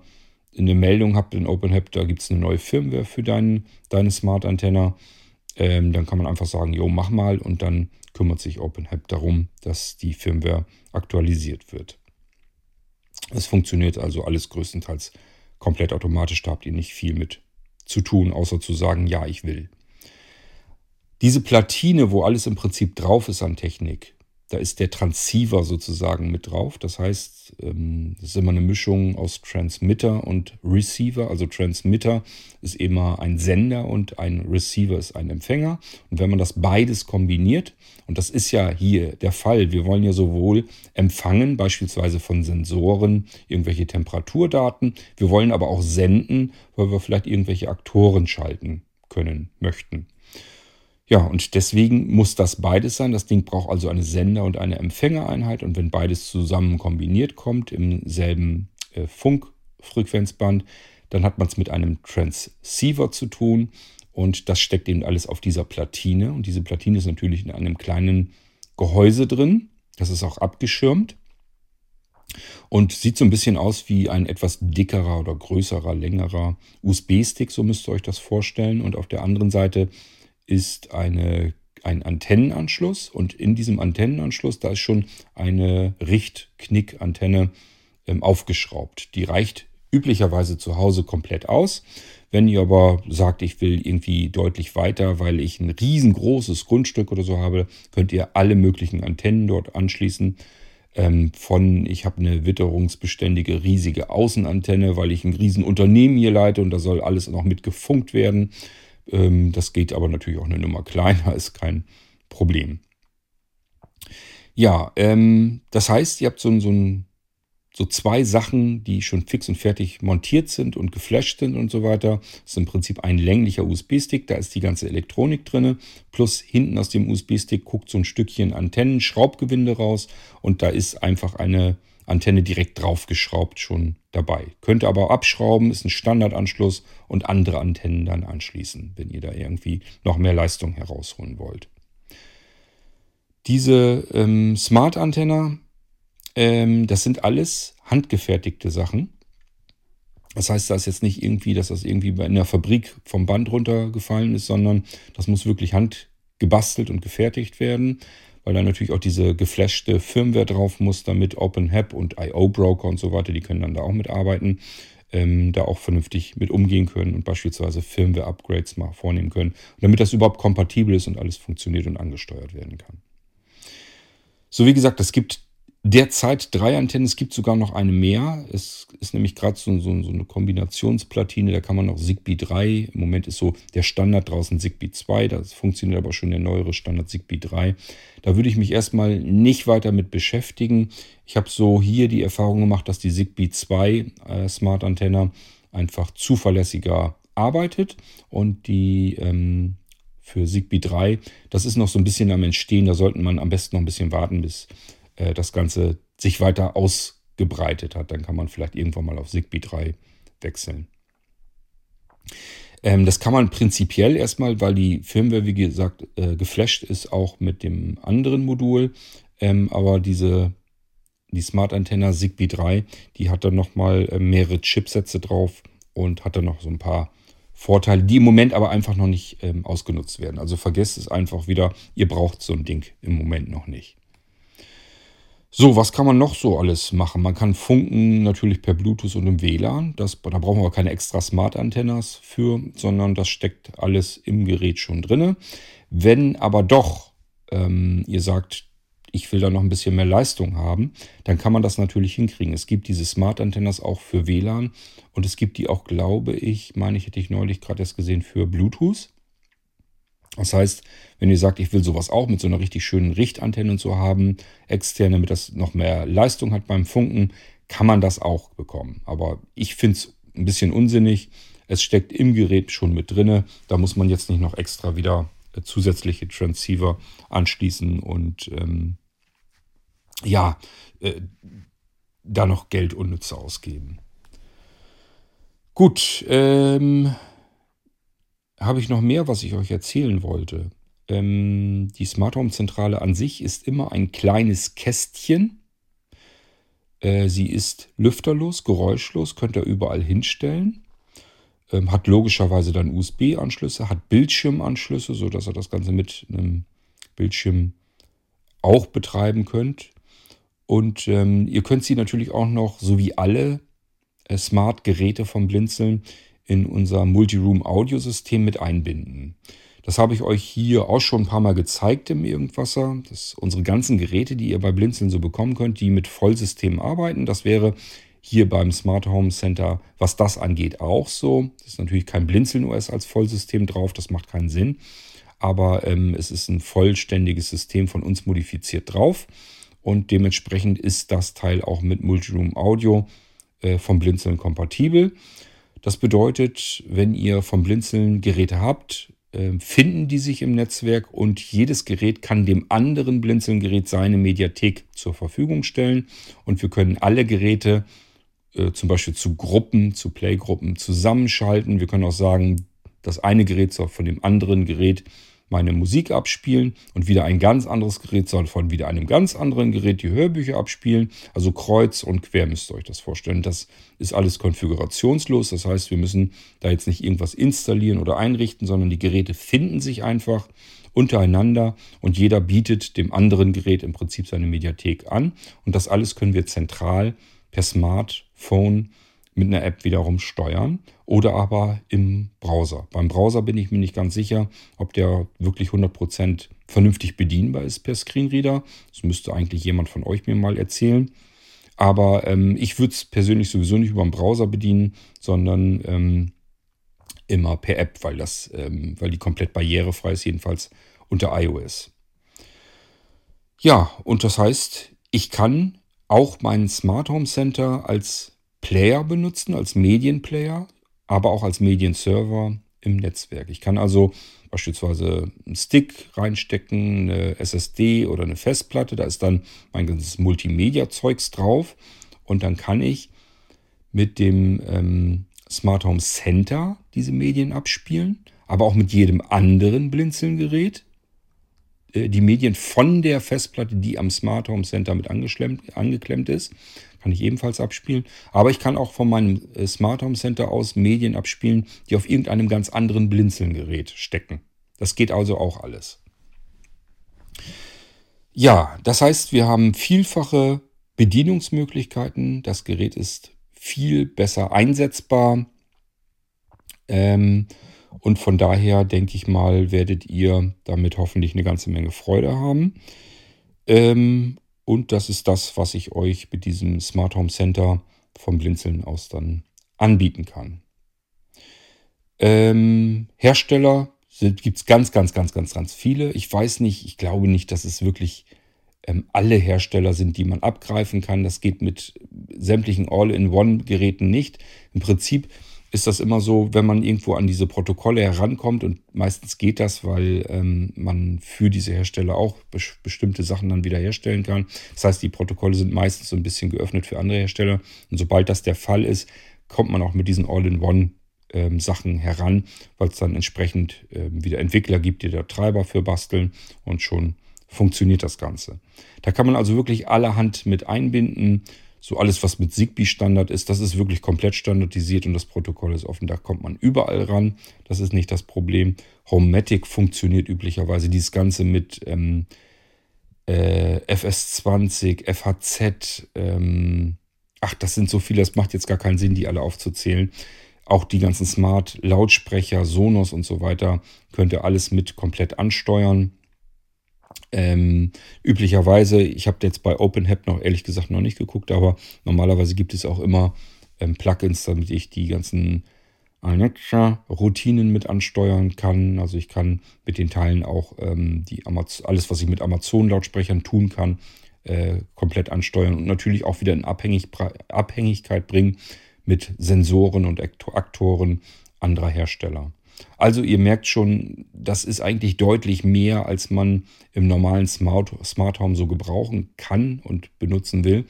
eine Meldung habt in OpenHAB, da gibt es eine neue Firmware für deinen, deine Smart Antenna, ähm, dann kann man einfach sagen, jo, mach mal und dann kümmert sich OpenHAB darum, dass die Firmware aktualisiert wird. Es funktioniert also alles größtenteils komplett automatisch, da habt ihr nicht viel mit zu tun, außer zu sagen, ja, ich will. Diese Platine, wo alles im Prinzip drauf ist an Technik, da ist der Transceiver sozusagen mit drauf. Das heißt, ähm, das ist immer eine Mischung aus Transmitter und Receiver. Also Transmitter ist immer ein Sender und ein Receiver ist ein Empfänger. Und wenn man das beides kombiniert, und das ist ja hier der Fall, wir wollen ja sowohl empfangen, beispielsweise von Sensoren, irgendwelche Temperaturdaten, wir wollen aber auch senden, weil wir vielleicht irgendwelche Aktoren schalten können, möchten. Ja, und deswegen muss das beides sein. Das Ding braucht also eine Sender- und eine Empfängereinheit. Und wenn beides zusammen kombiniert kommt im selben äh, Funkfrequenzband, dann hat man es mit einem Transceiver zu tun. Und das steckt eben alles auf dieser Platine. Und diese Platine ist natürlich in einem kleinen Gehäuse drin. Das ist auch abgeschirmt. Und sieht so ein bisschen aus wie ein etwas dickerer oder größerer, längerer USB-Stick, so müsst ihr euch das vorstellen. Und auf der anderen Seite ist eine, ein Antennenanschluss und in diesem Antennenanschluss, da ist schon eine Richtknickantenne ähm, aufgeschraubt. Die reicht üblicherweise zu Hause komplett aus. Wenn ihr aber sagt, ich will irgendwie deutlich weiter, weil ich ein riesengroßes Grundstück oder so habe, könnt ihr alle möglichen Antennen dort anschließen. Ähm, von, ich habe eine witterungsbeständige riesige Außenantenne, weil ich ein Riesenunternehmen hier leite und da soll alles noch mit gefunkt werden. Ähm, das geht aber natürlich auch eine Nummer kleiner, *laughs* ist kein Problem. Ja, ähm, das heißt, ihr habt so, so, ein, so zwei Sachen, die schon fix und fertig montiert sind und geflasht sind und so weiter. Das ist im Prinzip ein länglicher USB-Stick, da ist die ganze Elektronik drin. Plus hinten aus dem USB-Stick guckt so ein Stückchen Antennen, Schraubgewinde raus und da ist einfach eine Antenne direkt draufgeschraubt schon dabei. Könnt ihr aber abschrauben, ist ein Standardanschluss und andere Antennen dann anschließen, wenn ihr da irgendwie noch mehr Leistung herausholen wollt. Diese ähm, Smart-Antenna, ähm, das sind alles handgefertigte Sachen. Das heißt, da ist jetzt nicht irgendwie, dass das irgendwie in der Fabrik vom Band runtergefallen ist, sondern das muss wirklich handgebastelt und gefertigt werden weil da natürlich auch diese geflashte Firmware drauf muss, damit OpenHAB und IO Broker und so weiter, die können dann da auch mitarbeiten, ähm, da auch vernünftig mit umgehen können und beispielsweise Firmware-Upgrades mal vornehmen können, damit das überhaupt kompatibel ist und alles funktioniert und angesteuert werden kann. So wie gesagt, es gibt derzeit drei Antennen. Es gibt sogar noch eine mehr. Es ist nämlich gerade so, so, so, eine Kombinationsplatine. Da kann man noch Zigbee 3. Im Moment ist so der Standard draußen Zigbee 2. Das funktioniert aber schon der neuere Standard Zigbee 3. Da würde ich mich erstmal nicht weiter mit beschäftigen. Ich habe so hier die Erfahrung gemacht, dass die Zigbee 2 äh, Smart Antenne einfach zuverlässiger arbeitet und die ähm, für Zigbee 3, das ist noch so ein bisschen am Entstehen. Da sollten man am besten noch ein bisschen warten, bis äh, das Ganze sich weiter ausgebreitet hat. Dann kann man vielleicht irgendwann mal auf Zigbee 3 wechseln. Ähm, das kann man prinzipiell erstmal, weil die Firmware, wie gesagt, äh, geflasht ist, auch mit dem anderen Modul. Ähm, aber diese die Smart Antenna Zigbee 3, die hat dann nochmal äh, mehrere Chipsätze drauf und hat dann noch so ein paar Vorteile, die im Moment aber einfach noch nicht ähm, ausgenutzt werden. Also vergesst es einfach wieder, ihr braucht so ein Ding im Moment noch nicht. So, was kann man noch so alles machen? Man kann funken natürlich per Bluetooth und im WLAN. Das, da brauchen wir keine extra Smart-Antennas für, sondern das steckt alles im Gerät schon drin. Wenn aber doch ähm, ihr sagt, ich will da noch ein bisschen mehr Leistung haben, dann kann man das natürlich hinkriegen. Es gibt diese Smart-Antennas auch für WLAN und es gibt die auch, glaube ich, meine ich, hätte ich neulich gerade erst gesehen, für Bluetooth. Das heißt, wenn ihr sagt, ich will sowas auch mit so einer richtig schönen Richtantenne und so haben, extern, damit das noch mehr Leistung hat beim Funken, kann man das auch bekommen. Aber ich finde es ein bisschen unsinnig. Es steckt im Gerät schon mit drinne. Da muss man jetzt nicht noch extra wieder äh, zusätzliche Transceiver anschließen und ähm, ja, äh, da noch Geld unnütz ausgeben. Gut, ähm, habe ich noch mehr, was ich euch erzählen wollte. Ähm, die Smart Home Zentrale an sich ist immer ein kleines Kästchen. Äh, sie ist lüfterlos, geräuschlos, könnt ihr überall hinstellen. ähm, hat logischerweise dann USB-Anschlüsse, hat Bildschirmanschlüsse, sodass ihr das Ganze mit einem Bildschirm auch betreiben könnt. Und ähm, ihr könnt sie natürlich auch noch, so wie alle äh, Smart-Geräte vom Blinzeln, in unser Multiroom-Audiosystem mit einbinden. Das habe ich euch hier auch schon ein paar Mal gezeigt im Irgendwasser. Das unsere ganzen Geräte, die ihr bei Blinzeln so bekommen könnt, die mit Vollsystemen arbeiten. Das wäre hier beim Smart Home Center, was das angeht, auch so. Das ist natürlich kein Blinzeln OS als Vollsystem drauf, das macht keinen Sinn. Aber ähm, es ist ein vollständiges System von uns modifiziert drauf. Und dementsprechend ist das Teil auch mit Multiroom Audio äh, vom Blinzeln kompatibel. Das bedeutet, wenn ihr vom Blinzeln Geräte habt, ähm, finden die sich im Netzwerk und jedes Gerät kann dem anderen Blinzeln-Gerät seine Mediathek zur Verfügung stellen und wir können alle Geräte äh, zum Beispiel zu Gruppen, zu Playgruppen zusammenschalten. Wir können auch sagen, das eine Gerät soll von dem anderen Gerät meine Musik abspielen und wieder ein ganz anderes Gerät soll von wieder einem ganz anderen Gerät die Hörbücher abspielen. Also kreuz und quer müsst ihr euch das vorstellen. Das ist alles konfigurationslos. Das heißt, wir müssen da jetzt nicht irgendwas installieren oder einrichten, sondern die Geräte finden sich einfach untereinander und jeder bietet dem anderen Gerät im Prinzip seine Mediathek an. Und das alles können wir zentral per Smartphone mit einer App wiederum steuern oder aber im Browser. Beim Browser bin ich mir nicht ganz sicher, ob der wirklich 100% vernünftig bedienbar ist per Screenreader. Das müsste eigentlich jemand von euch mir mal erzählen. Aber ähm, ich würde es persönlich sowieso nicht über den Browser bedienen, sondern ähm, immer per App, weil, das, ähm, weil die komplett barrierefrei ist, jedenfalls unter iOS. Ja, und das heißt, ich kann auch meinen Smart Home Center als Player benutzen, als Medienplayer, aber auch als Medienserver im Netzwerk. Ich kann also beispielsweise einen Stick reinstecken, eine SSD oder eine Festplatte, da ist dann mein ganzes Multimedia-Zeugs drauf und dann kann ich mit dem ähm, Smart Home Center diese Medien abspielen, aber auch mit jedem anderen Blinzeln-Gerät die Medien von der Festplatte, die am Smart Home Center mit angeklemmt ist. Kann ich ebenfalls abspielen. Aber ich kann auch von meinem äh, Smart Home Center aus Medien abspielen, die auf irgendeinem ganz anderen Blinzeln-Gerät stecken. Das geht also auch alles. Ja, das heißt, wir haben vielfache Bedienungsmöglichkeiten. Das Gerät ist viel besser einsetzbar. Ähm, und von daher denke ich mal, werdet ihr damit hoffentlich eine ganze Menge Freude haben. Ähm, und das ist das, was ich euch mit diesem Smart Home Center vom Blinzeln aus dann anbieten kann. Ähm, Hersteller gibt es ganz, ganz, ganz, ganz, ganz viele. Ich weiß nicht, ich glaube nicht, dass es wirklich ähm, alle Hersteller sind, die man abgreifen kann. Das geht mit sämtlichen All-in-One-Geräten nicht. Im Prinzip ist das immer so, wenn man irgendwo an diese Protokolle herankommt und meistens geht das, weil ähm, man für diese Hersteller auch be bestimmte Sachen dann wieder herstellen kann. Das heißt, die Protokolle sind meistens so ein bisschen geöffnet für andere Hersteller und sobald das der Fall ist, kommt man auch mit diesen All-in-One ähm, Sachen heran, weil es dann entsprechend äh, wieder Entwickler gibt, die da Treiber für basteln und schon funktioniert das Ganze. Da kann man also wirklich allerhand mit einbinden so alles, was mit Zigbee-Standard ist, das ist wirklich komplett standardisiert und das Protokoll ist offen. Da kommt man überall ran. Das ist nicht das Problem. Homematic funktioniert üblicherweise. Dieses Ganze mit ähm, äh, FS20, FHZ, ähm, ach, das sind so viele, das macht jetzt gar keinen Sinn, die alle aufzuzählen. Auch die ganzen Smart-Lautsprecher, Sonos und so weiter könnt ihr alles mit komplett ansteuern. Ähm, üblicherweise, ich habe jetzt bei OpenHAP noch ehrlich gesagt noch nicht geguckt, aber normalerweise gibt es auch immer ähm, Plugins, damit ich die ganzen Alexa-Routinen mit ansteuern kann. Also ich kann mit den Teilen auch ähm, die Amaz alles, was ich mit Amazon-Lautsprechern tun kann, äh, komplett ansteuern und natürlich auch wieder in Abhängig Abhängigkeit bringen mit Sensoren und Aktoren anderer Hersteller. Also ihr merkt schon, das ist eigentlich deutlich mehr, als man im normalen Smart, Smart Home so gebrauchen kann und benutzen will.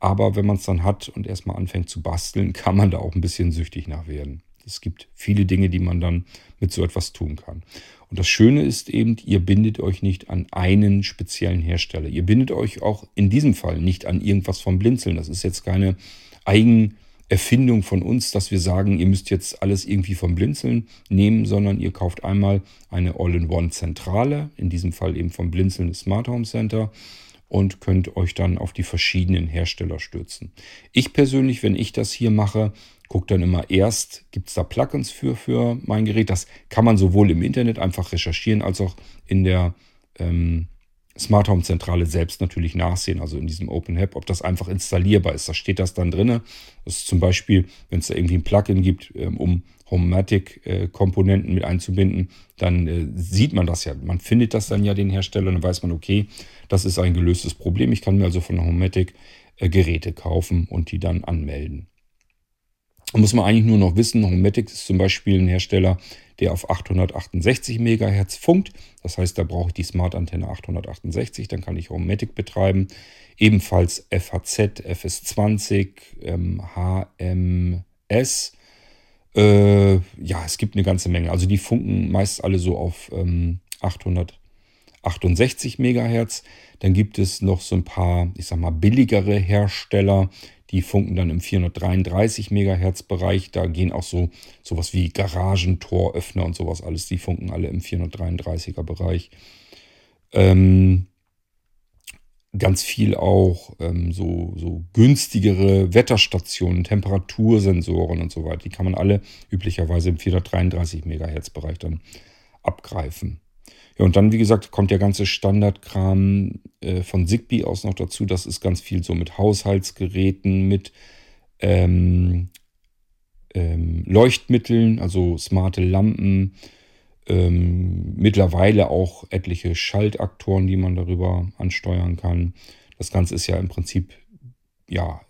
Aber wenn man es dann hat und erstmal anfängt zu basteln, *laughs* kann man da auch ein bisschen süchtig nach werden. Es gibt viele Dinge, die man dann mit so etwas tun kann. Und das Schöne ist eben, ihr bindet euch nicht an einen speziellen Hersteller. Ihr bindet euch auch in diesem Fall nicht an irgendwas vom Blinzeln. Das ist jetzt keine eigen Erfindung von uns, dass wir sagen, ihr müsst jetzt alles irgendwie vom Blinzeln nehmen, sondern ihr kauft einmal eine All-in-One-Zentrale, in diesem Fall eben vom Blinzeln das Smart Home Center und könnt euch dann auf die verschiedenen Hersteller stürzen. Ich persönlich, wenn ich das hier mache, gucke dann immer erst, gibt es da Plugins für, für mein Gerät. Das kann man sowohl im Internet einfach recherchieren, als auch in der ähm, Smart Home Zentrale selbst natürlich nachsehen, also in diesem Open Hub, ob das einfach installierbar ist. Da steht das dann drin. Das ist zum Beispiel, wenn es da irgendwie ein Plugin gibt, ähm, um Homematic-Komponenten äh, mit einzubinden, dann äh, sieht man das ja. Man findet das dann ja den Hersteller und dann weiß man, okay, das ist ein gelöstes Problem. Ich kann mir also von Homematic äh, Geräte kaufen und die dann anmelden. Muss man eigentlich nur noch wissen, Homematic ist zum Beispiel ein Hersteller, der auf 868 MHz funkt. Das heißt, da brauche ich die Smart-Antenne 868, dann kann ich Homematic betreiben. Ebenfalls FHZ, FS20, ähm, HMS. Äh, ja, es gibt eine ganze Menge. Also die funken meist alle so auf ähm, 868 MHz. Dann gibt es noch so ein paar, ich sag mal, billigere Hersteller, die funken dann im 433 MHz Bereich. Da gehen auch so sowas wie Garagentoröffner und sowas alles. Die funken alle im 433er Bereich. Ähm, ganz viel auch ähm, so, so günstigere Wetterstationen, Temperatursensoren und so weiter. Die kann man alle üblicherweise im 433 MHz Bereich dann abgreifen. Ja, und dann, wie gesagt, kommt der ganze Standardkram äh, von Zigbee aus noch dazu. Das ist ganz viel so mit Haushaltsgeräten, mit ähm, ähm, Leuchtmitteln, also smarte Lampen, ähm, mittlerweile auch etliche Schaltaktoren, die man darüber ansteuern kann. Das Ganze ist ja im Prinzip, ja,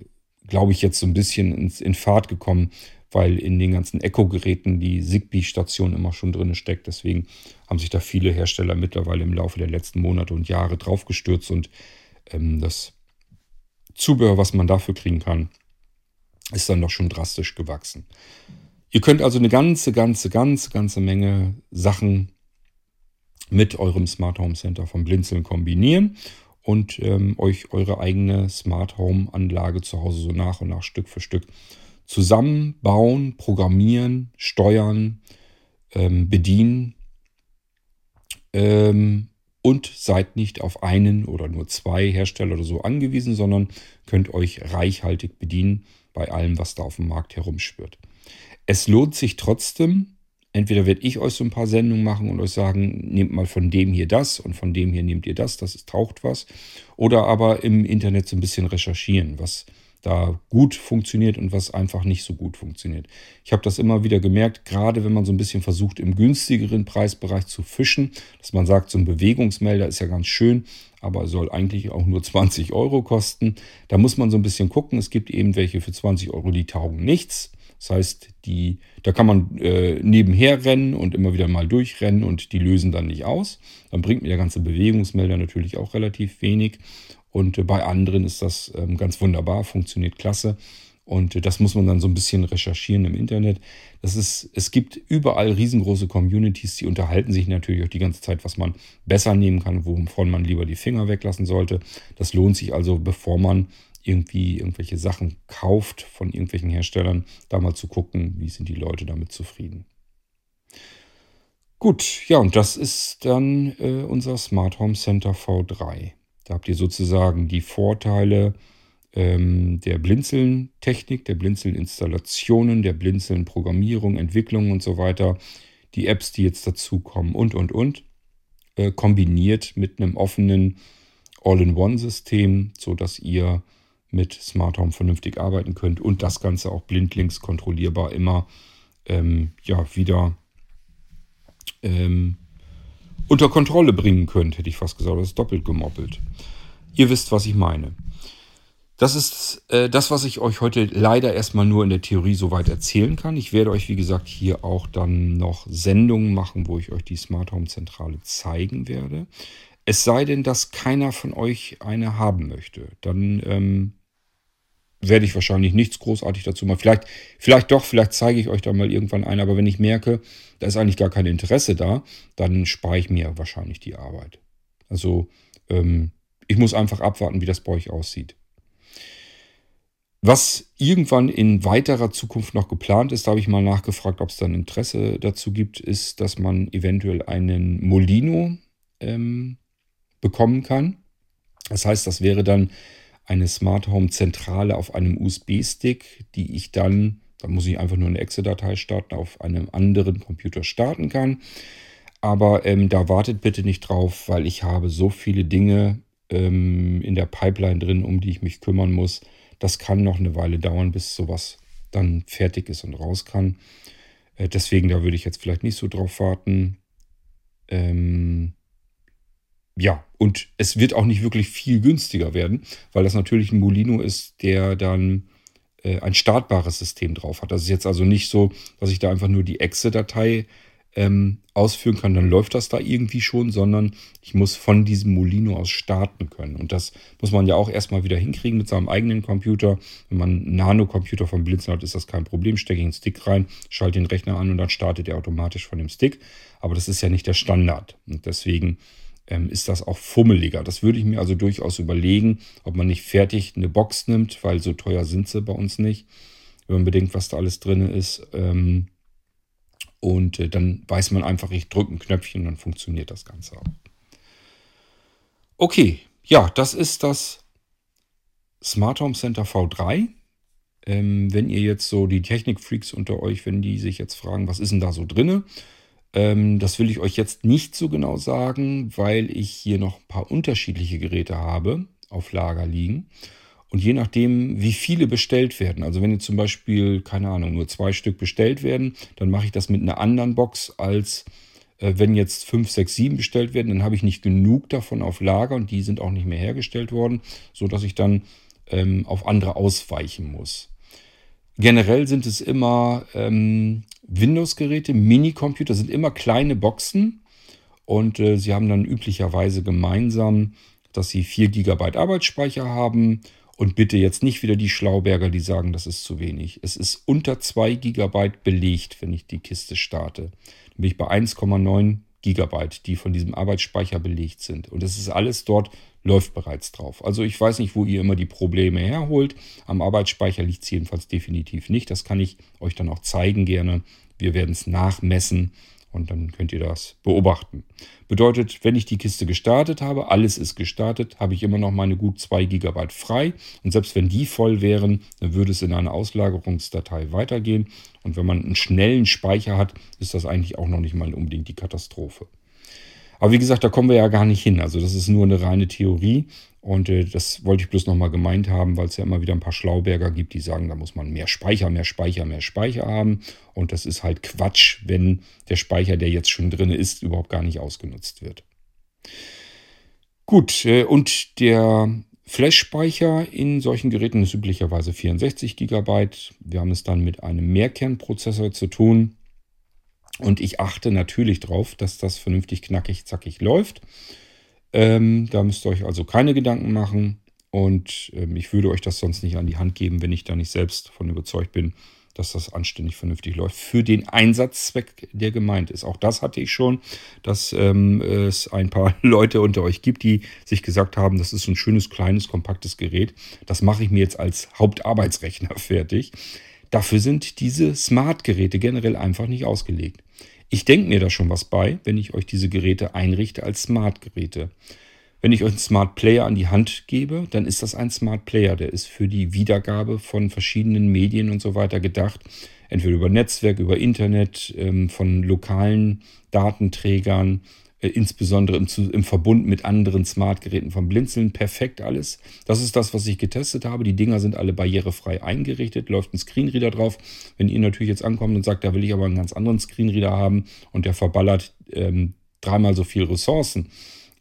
glaube ich, jetzt so ein bisschen ins, in Fahrt gekommen, weil in den ganzen Echo-Geräten die Zigbee-Station immer schon drin steckt. Deswegen haben sich da viele Hersteller mittlerweile im Laufe der letzten Monate und Jahre draufgestürzt und ähm, das Zubehör, was man dafür kriegen kann, ist dann doch schon drastisch gewachsen. Ihr könnt also eine ganze, ganze, ganze, ganze Menge Sachen mit eurem Smart Home Center vom Blinzeln kombinieren und ähm, euch eure eigene Smart Home Anlage zu Hause so nach und nach Stück für Stück zusammenbauen, programmieren, steuern, ähm, bedienen ähm, und seid nicht auf einen oder nur zwei Hersteller oder so angewiesen, sondern könnt euch reichhaltig bedienen bei allem, was da auf dem Markt herumspürt. Es lohnt sich trotzdem, entweder werde ich euch so ein paar Sendungen machen und euch sagen, nehmt mal von dem hier das und von dem hier nehmt ihr das, das ist, taucht was. Oder aber im Internet so ein bisschen recherchieren, was da gut funktioniert und was einfach nicht so gut funktioniert. Ich habe das immer wieder gemerkt, gerade wenn man so ein bisschen versucht, im günstigeren Preisbereich zu fischen, dass man sagt, so ein Bewegungsmelder ist ja ganz schön, aber soll eigentlich auch nur *laughs* 20 Euro kosten. Da muss man so ein bisschen gucken. Es gibt eben welche für 20 Euro, die taugen nichts. Das heißt, die, da kann man äh, nebenher rennen und immer wieder mal durchrennen und die lösen dann nicht aus. Dann bringt mir der ganze Bewegungsmelder natürlich auch relativ wenig. Und äh, bei anderen ist das ähm, ganz wunderbar, funktioniert klasse. Und äh, das muss man dann so ein bisschen recherchieren im Internet. Das ist, es gibt überall riesengroße Communities, die unterhalten sich natürlich auch die ganze Zeit, was man besser nehmen kann, wovon man lieber die Finger weglassen sollte. Das lohnt sich also, bevor man irgendwie irgendwelche Sachen kauft von irgendwelchen Herstellern, da mal zu gucken, wie sind die Leute damit zufrieden. Gut, ja, und das ist dann äh, unser Smart Home Center V3. Da habt ihr sozusagen die Vorteile ähm, der Blinzeln-Technik, der Blinzeln-Installationen, der Blinzeln-Programmierung, Entwicklung und so weiter, die Apps, die jetzt dazukommen und, und, und, äh, kombiniert mit einem offenen All-in-One-System, sodass ihr mit Smart Home vernünftig arbeiten könnt und das Ganze auch blindlings kontrollierbar immer ähm, ja, wieder ähm, unter Kontrolle bringen könnt, hätte ich fast gesagt. Das ist doppelt gemoppelt. Ihr wisst, was ich meine. Das ist äh, das, was ich euch heute leider erstmal nur in der Theorie soweit erzählen kann. Ich werde euch, wie gesagt, hier auch dann noch Sendungen machen, wo ich euch die Smart Home Zentrale zeigen werde. Es sei denn, dass keiner von euch eine haben möchte. Dann ähm, werde ich wahrscheinlich nichts großartig dazu machen. Vielleicht, vielleicht doch, vielleicht zeige ich euch da mal irgendwann ein. Aber wenn ich merke, da ist eigentlich gar kein Interesse da, dann spare ich mir wahrscheinlich die Arbeit. Also ähm, ich muss einfach abwarten, wie das bei euch aussieht. Was irgendwann in weiterer Zukunft noch geplant ist, da habe ich mal nachgefragt, ob es dann Interesse dazu gibt, ist, dass man eventuell einen Molino ähm, bekommen kann. Das heißt, das wäre dann eine Smart Home Zentrale auf einem USB-Stick, die ich dann, da muss ich einfach nur eine Exe-Datei starten, auf einem anderen Computer starten kann. Aber ähm, da wartet bitte nicht drauf, weil ich habe so viele Dinge ähm, in der Pipeline drin, um die ich mich kümmern muss. Das kann noch eine Weile dauern, bis sowas dann fertig ist und raus kann. Äh, deswegen, da würde ich jetzt vielleicht nicht so drauf warten. Ähm, ja, und es wird auch nicht wirklich viel günstiger werden, weil das natürlich ein Molino ist, der dann äh, ein startbares System drauf hat. Das ist jetzt also nicht so, dass ich da einfach nur die Exe-Datei ähm, ausführen kann, dann läuft das da irgendwie schon, sondern ich muss von diesem Molino aus starten können. Und das muss man ja auch erstmal wieder hinkriegen mit seinem eigenen Computer. Wenn man einen Nano-Computer vom Blinzeln hat, ist das kein Problem. Stecke ich einen Stick rein, schalte den Rechner an und dann startet er automatisch von dem Stick. Aber das ist ja nicht der Standard. Und deswegen ähm, ist das auch fummeliger. Das würde ich mir also durchaus überlegen, ob man nicht fertig eine Box nimmt, weil so teuer sind sie bei uns nicht. Wenn man bedenkt, was da alles drin ist. Ähm, und äh, dann weiß man einfach, ich drücke ein Knöpfchen dann funktioniert das Ganze auch. Okay, ja, das ist das Smart Home Center V3. Ähm, wenn ihr jetzt so die Technikfreaks unter euch, wenn die sich jetzt fragen, was ist denn da so drinne? Ähm, das will ich euch jetzt nicht so genau sagen, weil ich hier noch ein paar unterschiedliche Geräte habe auf Lager liegen. Und je nachdem, wie viele bestellt werden, also wenn jetzt zum Beispiel, keine Ahnung, nur zwei Stück bestellt werden, dann mache ich das mit einer anderen Box, als äh, wenn jetzt fünf, sechs, sieben bestellt werden, dann habe ich nicht genug davon auf Lager und die sind auch nicht mehr hergestellt worden, sodass ich dann ähm, auf andere ausweichen muss. Generell sind es immer ähm, Windows-Geräte, Minicomputer, sind immer kleine Boxen und äh, sie haben dann üblicherweise gemeinsam, dass sie 4 GB Arbeitsspeicher haben und bitte jetzt nicht wieder die Schlauberger, die sagen, das ist zu wenig. Es ist unter 2 GB belegt, wenn ich die Kiste starte. Dann bin ich bei 1,9 GB, die von diesem Arbeitsspeicher belegt sind. Und es ist alles dort, läuft bereits drauf. Also ich weiß nicht, wo ihr immer die Probleme herholt. Am Arbeitsspeicher liegt es jedenfalls definitiv nicht. Das kann ich euch dann auch zeigen gerne. Wir werden es nachmessen und dann könnt ihr das beobachten. Bedeutet, wenn ich die Kiste gestartet habe, alles ist gestartet, habe ich immer noch meine gut 2 GB frei. Und selbst wenn die voll wären, dann würde es in eine Auslagerungsdatei weitergehen. Und wenn man einen schnellen Speicher hat, ist das eigentlich auch noch nicht mal unbedingt die Katastrophe. Aber wie gesagt, da kommen wir ja gar nicht hin. Also das ist nur eine reine Theorie. Und äh, das wollte ich bloß nochmal gemeint haben, weil es ja immer wieder ein paar Schlauberger gibt, die sagen, da muss man mehr Speicher, mehr Speicher, mehr Speicher haben. Und das ist halt Quatsch, wenn der Speicher, der jetzt schon drin ist, überhaupt gar nicht ausgenutzt wird. Gut, äh, und der Flash-Speicher in solchen Geräten ist üblicherweise 64 GB. Wir haben es dann mit einem Mehrkernprozessor zu tun. Und ich achte natürlich darauf, dass das vernünftig knackig, zackig läuft. Ähm, da müsst ihr euch also keine Gedanken machen. Und ähm, ich würde euch das sonst nicht an die Hand geben, wenn ich da nicht selbst davon überzeugt bin, dass das anständig vernünftig läuft. Für den Einsatzzweck, der gemeint ist. Auch das hatte ich schon, dass ähm, es ein paar *laughs* Leute unter euch gibt, die sich gesagt haben, das ist so ein schönes, kleines, kompaktes Gerät. Das mache ich mir jetzt als Hauptarbeitsrechner *laughs* fertig. Dafür sind diese Smart-Geräte generell einfach nicht ausgelegt. Ich denke mir da schon was bei, wenn ich euch diese Geräte einrichte als Smart-Geräte. Wenn ich euch einen Smart Player an die Hand gebe, dann ist das ein Smart Player. Der ist für die Wiedergabe von verschiedenen Medien und so weiter gedacht. Entweder über Netzwerk, über Internet, ähm, von lokalen Datenträgern, insbesondere im, im, Verbund mit anderen Smart-Geräten vom Blinzeln. Perfekt alles. Das ist das, was ich getestet habe. Die Dinger sind alle barrierefrei eingerichtet, läuft ein Screenreader drauf. Wenn ihr natürlich jetzt ankommt und sagt, da will ich aber einen ganz anderen Screenreader haben und der verballert ähm, dreimal so viel Ressourcen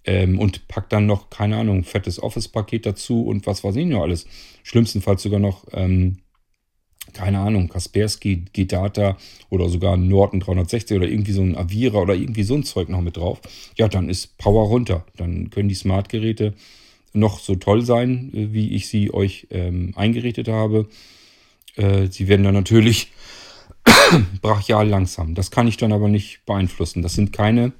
ähm, und packt dann noch, keine Ahnung, fettes Office-Paket dazu und was weiß ich noch alles. Schlimmstenfalls sogar noch ähm, keine Ahnung, Kaspersky, G-Data oder sogar Norton 360 oder irgendwie so ein Avira oder irgendwie so ein Zeug noch mit drauf, ja, dann ist Power runter. Dann können die Smart-Geräte noch so toll sein, äh, wie ich sie euch ähm, eingerichtet habe. Äh, sie werden dann natürlich *coughs* brachial langsam. Das kann ich dann aber nicht beeinflussen. Das sind keine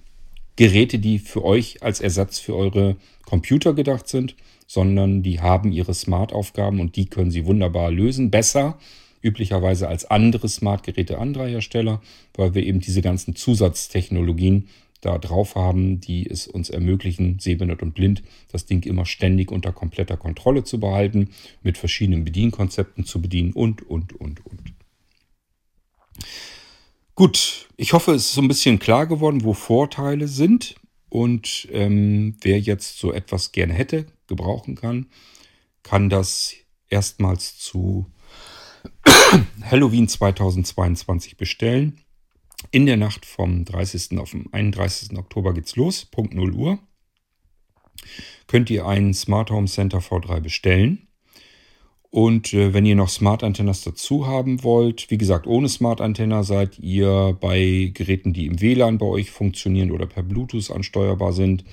Geräte, die für euch als Ersatz für eure Computer gedacht sind, sondern die haben ihre Smart-Aufgaben und die können sie wunderbar lösen. Besser üblicherweise als andere Smart-Geräte anderer Hersteller, weil wir eben diese ganzen Zusatztechnologien da drauf haben, die es uns ermöglichen, sehbehindert und blind, das Ding immer ständig unter kompletter Kontrolle zu behalten, mit verschiedenen Bedienkonzepten zu bedienen und, und, und, und. Gut, ich hoffe, es ist so ein bisschen klar geworden, wo Vorteile sind und ähm, wer jetzt so etwas gerne hätte, gebrauchen kann, kann das erstmals zu *coughs* Halloween 2022 bestellen. In der Nacht vom 30. auf den 31. Oktober geht's los, Punkt 0 Uhr. Könnt ihr einen Smart Home Center V3 bestellen. Und äh, wenn ihr noch Smart Antennas dazu haben wollt, wie gesagt, ohne Smart Antenna seid ihr bei Geräten, die im WLAN bei euch funktionieren oder per Bluetooth ansteuerbar sind.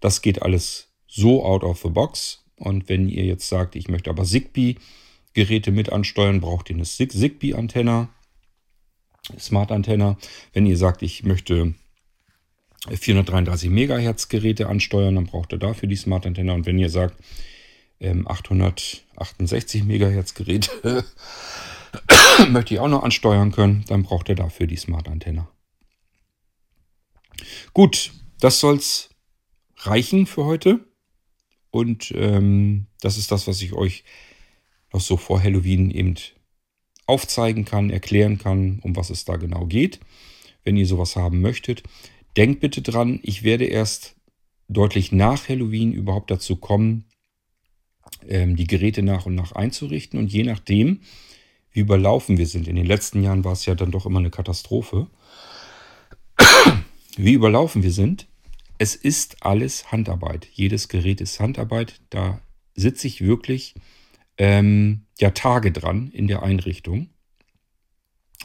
Das geht alles so out of the box. Und wenn ihr jetzt sagt, ich möchte aber Zigbee Geräte mit ansteuern, braucht ihr eine Zigbee Antenna. Smart Antenna. Wenn ihr sagt, ich möchte 433 Megahertz Geräte ansteuern, dann braucht ihr dafür die Smart Antenna. Und wenn ihr sagt, 868 ähm, Megahertz Geräte *coughs* möchte ich auch noch ansteuern können, dann braucht ihr dafür die Smart Antenna. Gut, das soll es reichen für heute. Und ähm, das ist das, was ich euch noch so vor Halloween eben aufzeigen kann, erklären kann, um was es da genau geht. Wenn ihr sowas haben möchtet, denkt bitte dran, ich werde erst deutlich nach Halloween überhaupt dazu kommen, ähm, die Geräte nach und nach einzurichten. Und je nachdem, wie überlaufen wir sind, in den letzten Jahren war es ja dann doch immer eine Katastrophe, *coughs* wie überlaufen wir sind, es ist alles Handarbeit. Jedes Gerät ist Handarbeit. Da sitze ich wirklich ähm, ja Tage dran in der Einrichtung.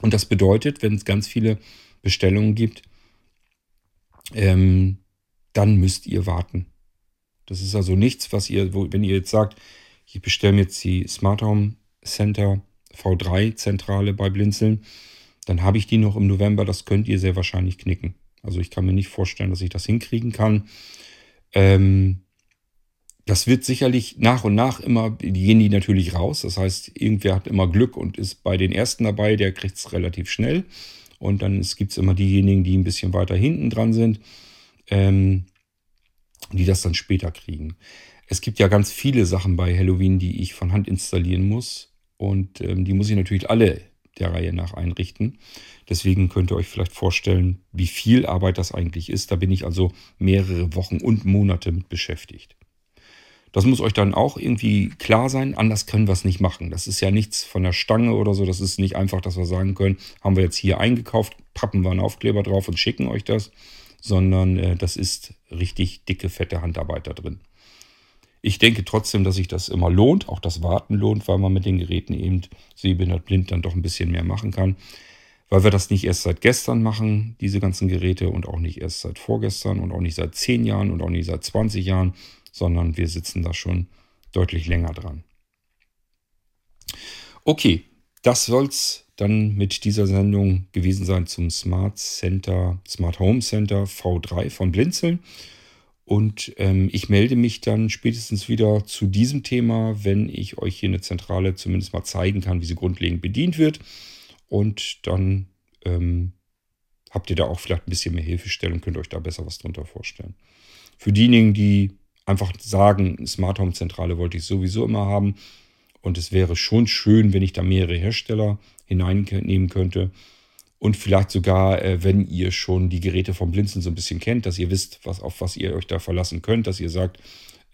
Und das bedeutet, wenn es ganz viele Bestellungen gibt, ähm, dann müsst ihr warten. Das ist also nichts, was ihr, wo, wenn ihr jetzt sagt, ich bestelle mir jetzt die Smart Home Center V3 Zentrale bei Blinzeln, dann habe ich die noch im November. Das könnt ihr sehr wahrscheinlich knicken. Also ich kann mir nicht vorstellen, dass ich das hinkriegen kann. Ähm, das wird sicherlich nach und nach immer, die gehen die natürlich raus. Das heißt, irgendwer hat immer Glück und ist bei den ersten dabei, der kriegt es relativ schnell. Und dann gibt es immer diejenigen, die ein bisschen weiter hinten dran sind, ähm, die das dann später kriegen. Es gibt ja ganz viele Sachen bei Halloween, die ich von Hand installieren muss. Und ähm, die muss ich natürlich alle der Reihe nach einrichten. Deswegen könnt ihr euch vielleicht vorstellen, wie viel Arbeit das eigentlich ist. Da bin ich also mehrere Wochen und Monate mit beschäftigt. Das muss euch dann auch irgendwie klar sein. Anders können wir es nicht machen. Das ist ja nichts von der Stange oder so. Das ist nicht einfach, dass wir sagen können, haben wir jetzt hier eingekauft, pappen wir einen Aufkleber drauf und schicken euch das. Sondern äh, das ist richtig dicke, fette Handarbeit da drin. Ich denke trotzdem, dass sich das immer lohnt. Auch das Warten lohnt, weil man mit den Geräten eben sehbehindert blind dann doch ein bisschen mehr machen kann. Weil wir das nicht erst seit gestern machen, diese ganzen Geräte, und auch nicht erst seit vorgestern und auch nicht seit 10 Jahren und auch nicht seit 20 Jahren, sondern wir sitzen da schon deutlich länger dran. Okay, das soll es dann mit dieser Sendung gewesen sein zum Smart Center, Smart Home Center V3 von Blinzeln. Und ähm, ich melde mich dann spätestens wieder zu diesem Thema, wenn ich euch hier eine Zentrale zumindest mal zeigen kann, wie sie grundlegend bedient wird. Und dann ähm, habt ihr da auch vielleicht ein bisschen mehr Hilfestellung, könnt euch da besser was drunter vorstellen. Für diejenigen, die einfach sagen, Smart Home Zentrale wollte ich sowieso immer haben. Und es wäre schon schön, wenn ich da mehrere Hersteller hineinnehmen könnte. Und vielleicht sogar, äh, wenn ihr schon die Geräte vom Blinzeln so ein bisschen kennt, dass ihr wisst, was, auf was ihr euch da verlassen könnt, dass ihr sagt,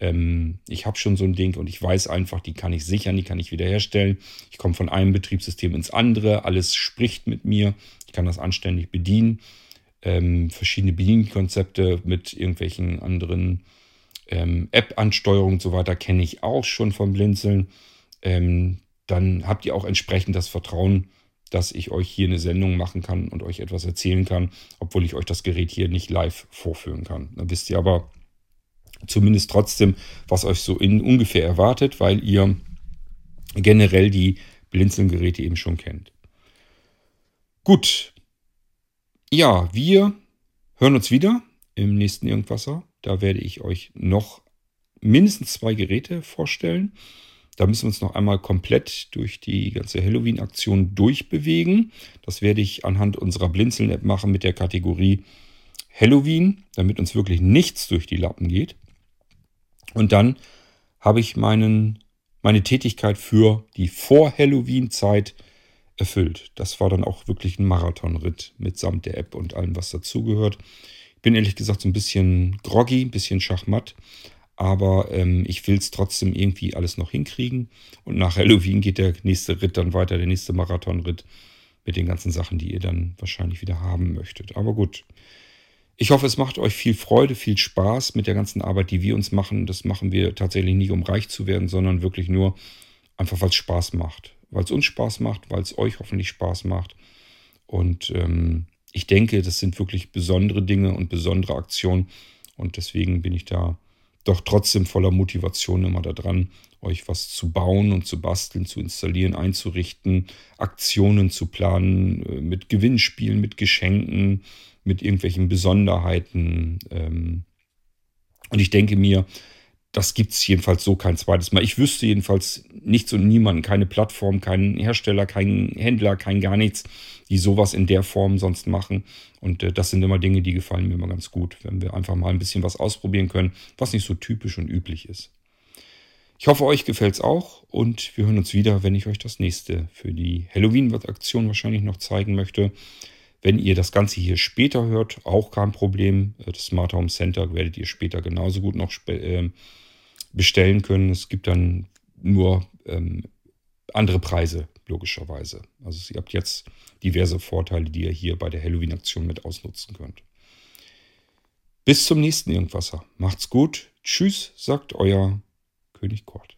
ähm, ich habe schon so ein Ding und ich weiß einfach, die kann ich sichern, die kann ich wiederherstellen. Ich komme von einem Betriebssystem ins andere, alles spricht mit mir, ich kann das anständig bedienen. Ähm, verschiedene Bedienkonzepte mit irgendwelchen anderen ähm, App-Ansteuerung und so weiter kenne ich auch schon vom Blinzeln. Ähm, dann habt ihr auch entsprechend das Vertrauen, dass ich euch hier eine Sendung machen kann und euch etwas erzählen kann, obwohl ich euch das Gerät hier nicht live vorführen kann. Dann wisst ihr aber zumindest trotzdem, was euch so in ungefähr erwartet, weil ihr generell die Blinzeln-Geräte eben schon kennt. Gut. Ja, wir hören uns wieder im nächsten Irgendwasser. Da werde ich euch noch mindestens zwei Geräte vorstellen. Da müssen wir uns noch einmal komplett durch die ganze Halloween-Aktion durchbewegen. Das werde ich anhand unserer Blinzeln-App machen mit der Kategorie Halloween, damit uns wirklich nichts durch die Lappen geht. Und dann habe ich meinen, meine Tätigkeit für die Vor-Halloween-Zeit erfüllt. Das war dann auch wirklich ein Marathonritt mitsamt der App und allem, was dazugehört. Bin ehrlich gesagt so ein bisschen groggy, ein bisschen schachmatt, aber ähm, ich will es trotzdem irgendwie alles noch hinkriegen. Und nach Halloween geht der nächste Ritt dann weiter, der nächste Marathonritt mit den ganzen Sachen, die ihr dann wahrscheinlich wieder haben möchtet. Aber gut. Ich hoffe, es macht euch viel Freude, viel Spaß mit der ganzen Arbeit, die wir uns machen. Das machen wir tatsächlich nicht, um reich zu werden, sondern wirklich nur einfach, weil es Spaß macht. Weil es uns Spaß macht, weil es euch hoffentlich Spaß macht. Und ähm, ich denke, das sind wirklich besondere Dinge und besondere Aktionen. Und deswegen bin ich da doch trotzdem voller Motivation immer daran, euch was zu bauen und zu basteln, zu installieren, einzurichten, Aktionen zu planen, äh, mit Gewinnspielen, mit Geschenken, mit irgendwelchen Besonderheiten. Ähm. Und ich denke mir, das gibt es jedenfalls so kein zweites Mal. Ich wüsste jedenfalls nichts und niemanden, keine Plattform, keinen Hersteller, keinen Händler, kein gar nichts, die sowas in der Form sonst machen. Und äh, das sind immer Dinge, die gefallen mir immer ganz gut, wenn wir einfach mal ein bisschen was ausprobieren können, was nicht so typisch und üblich ist. Ich hoffe, euch gefällt es auch und wir hören uns wieder, wenn ich euch das nächste für die Halloween-Aktion wahrscheinlich noch zeigen möchte. Wenn ihr das Ganze hier später hört, auch kein Problem. Äh, das Smart Home Center werdet ihr später genauso gut noch äh, bestellen können. Es gibt dann nur ähm, andere Preise, logischerweise. Also ihr habt jetzt diverse Vorteile, die ihr hier bei der Halloween-Aktion mit ausnutzen könnt. Bis zum nächsten Irgendwasser. Macht's gut. Tschüss, sagt euer König Kort.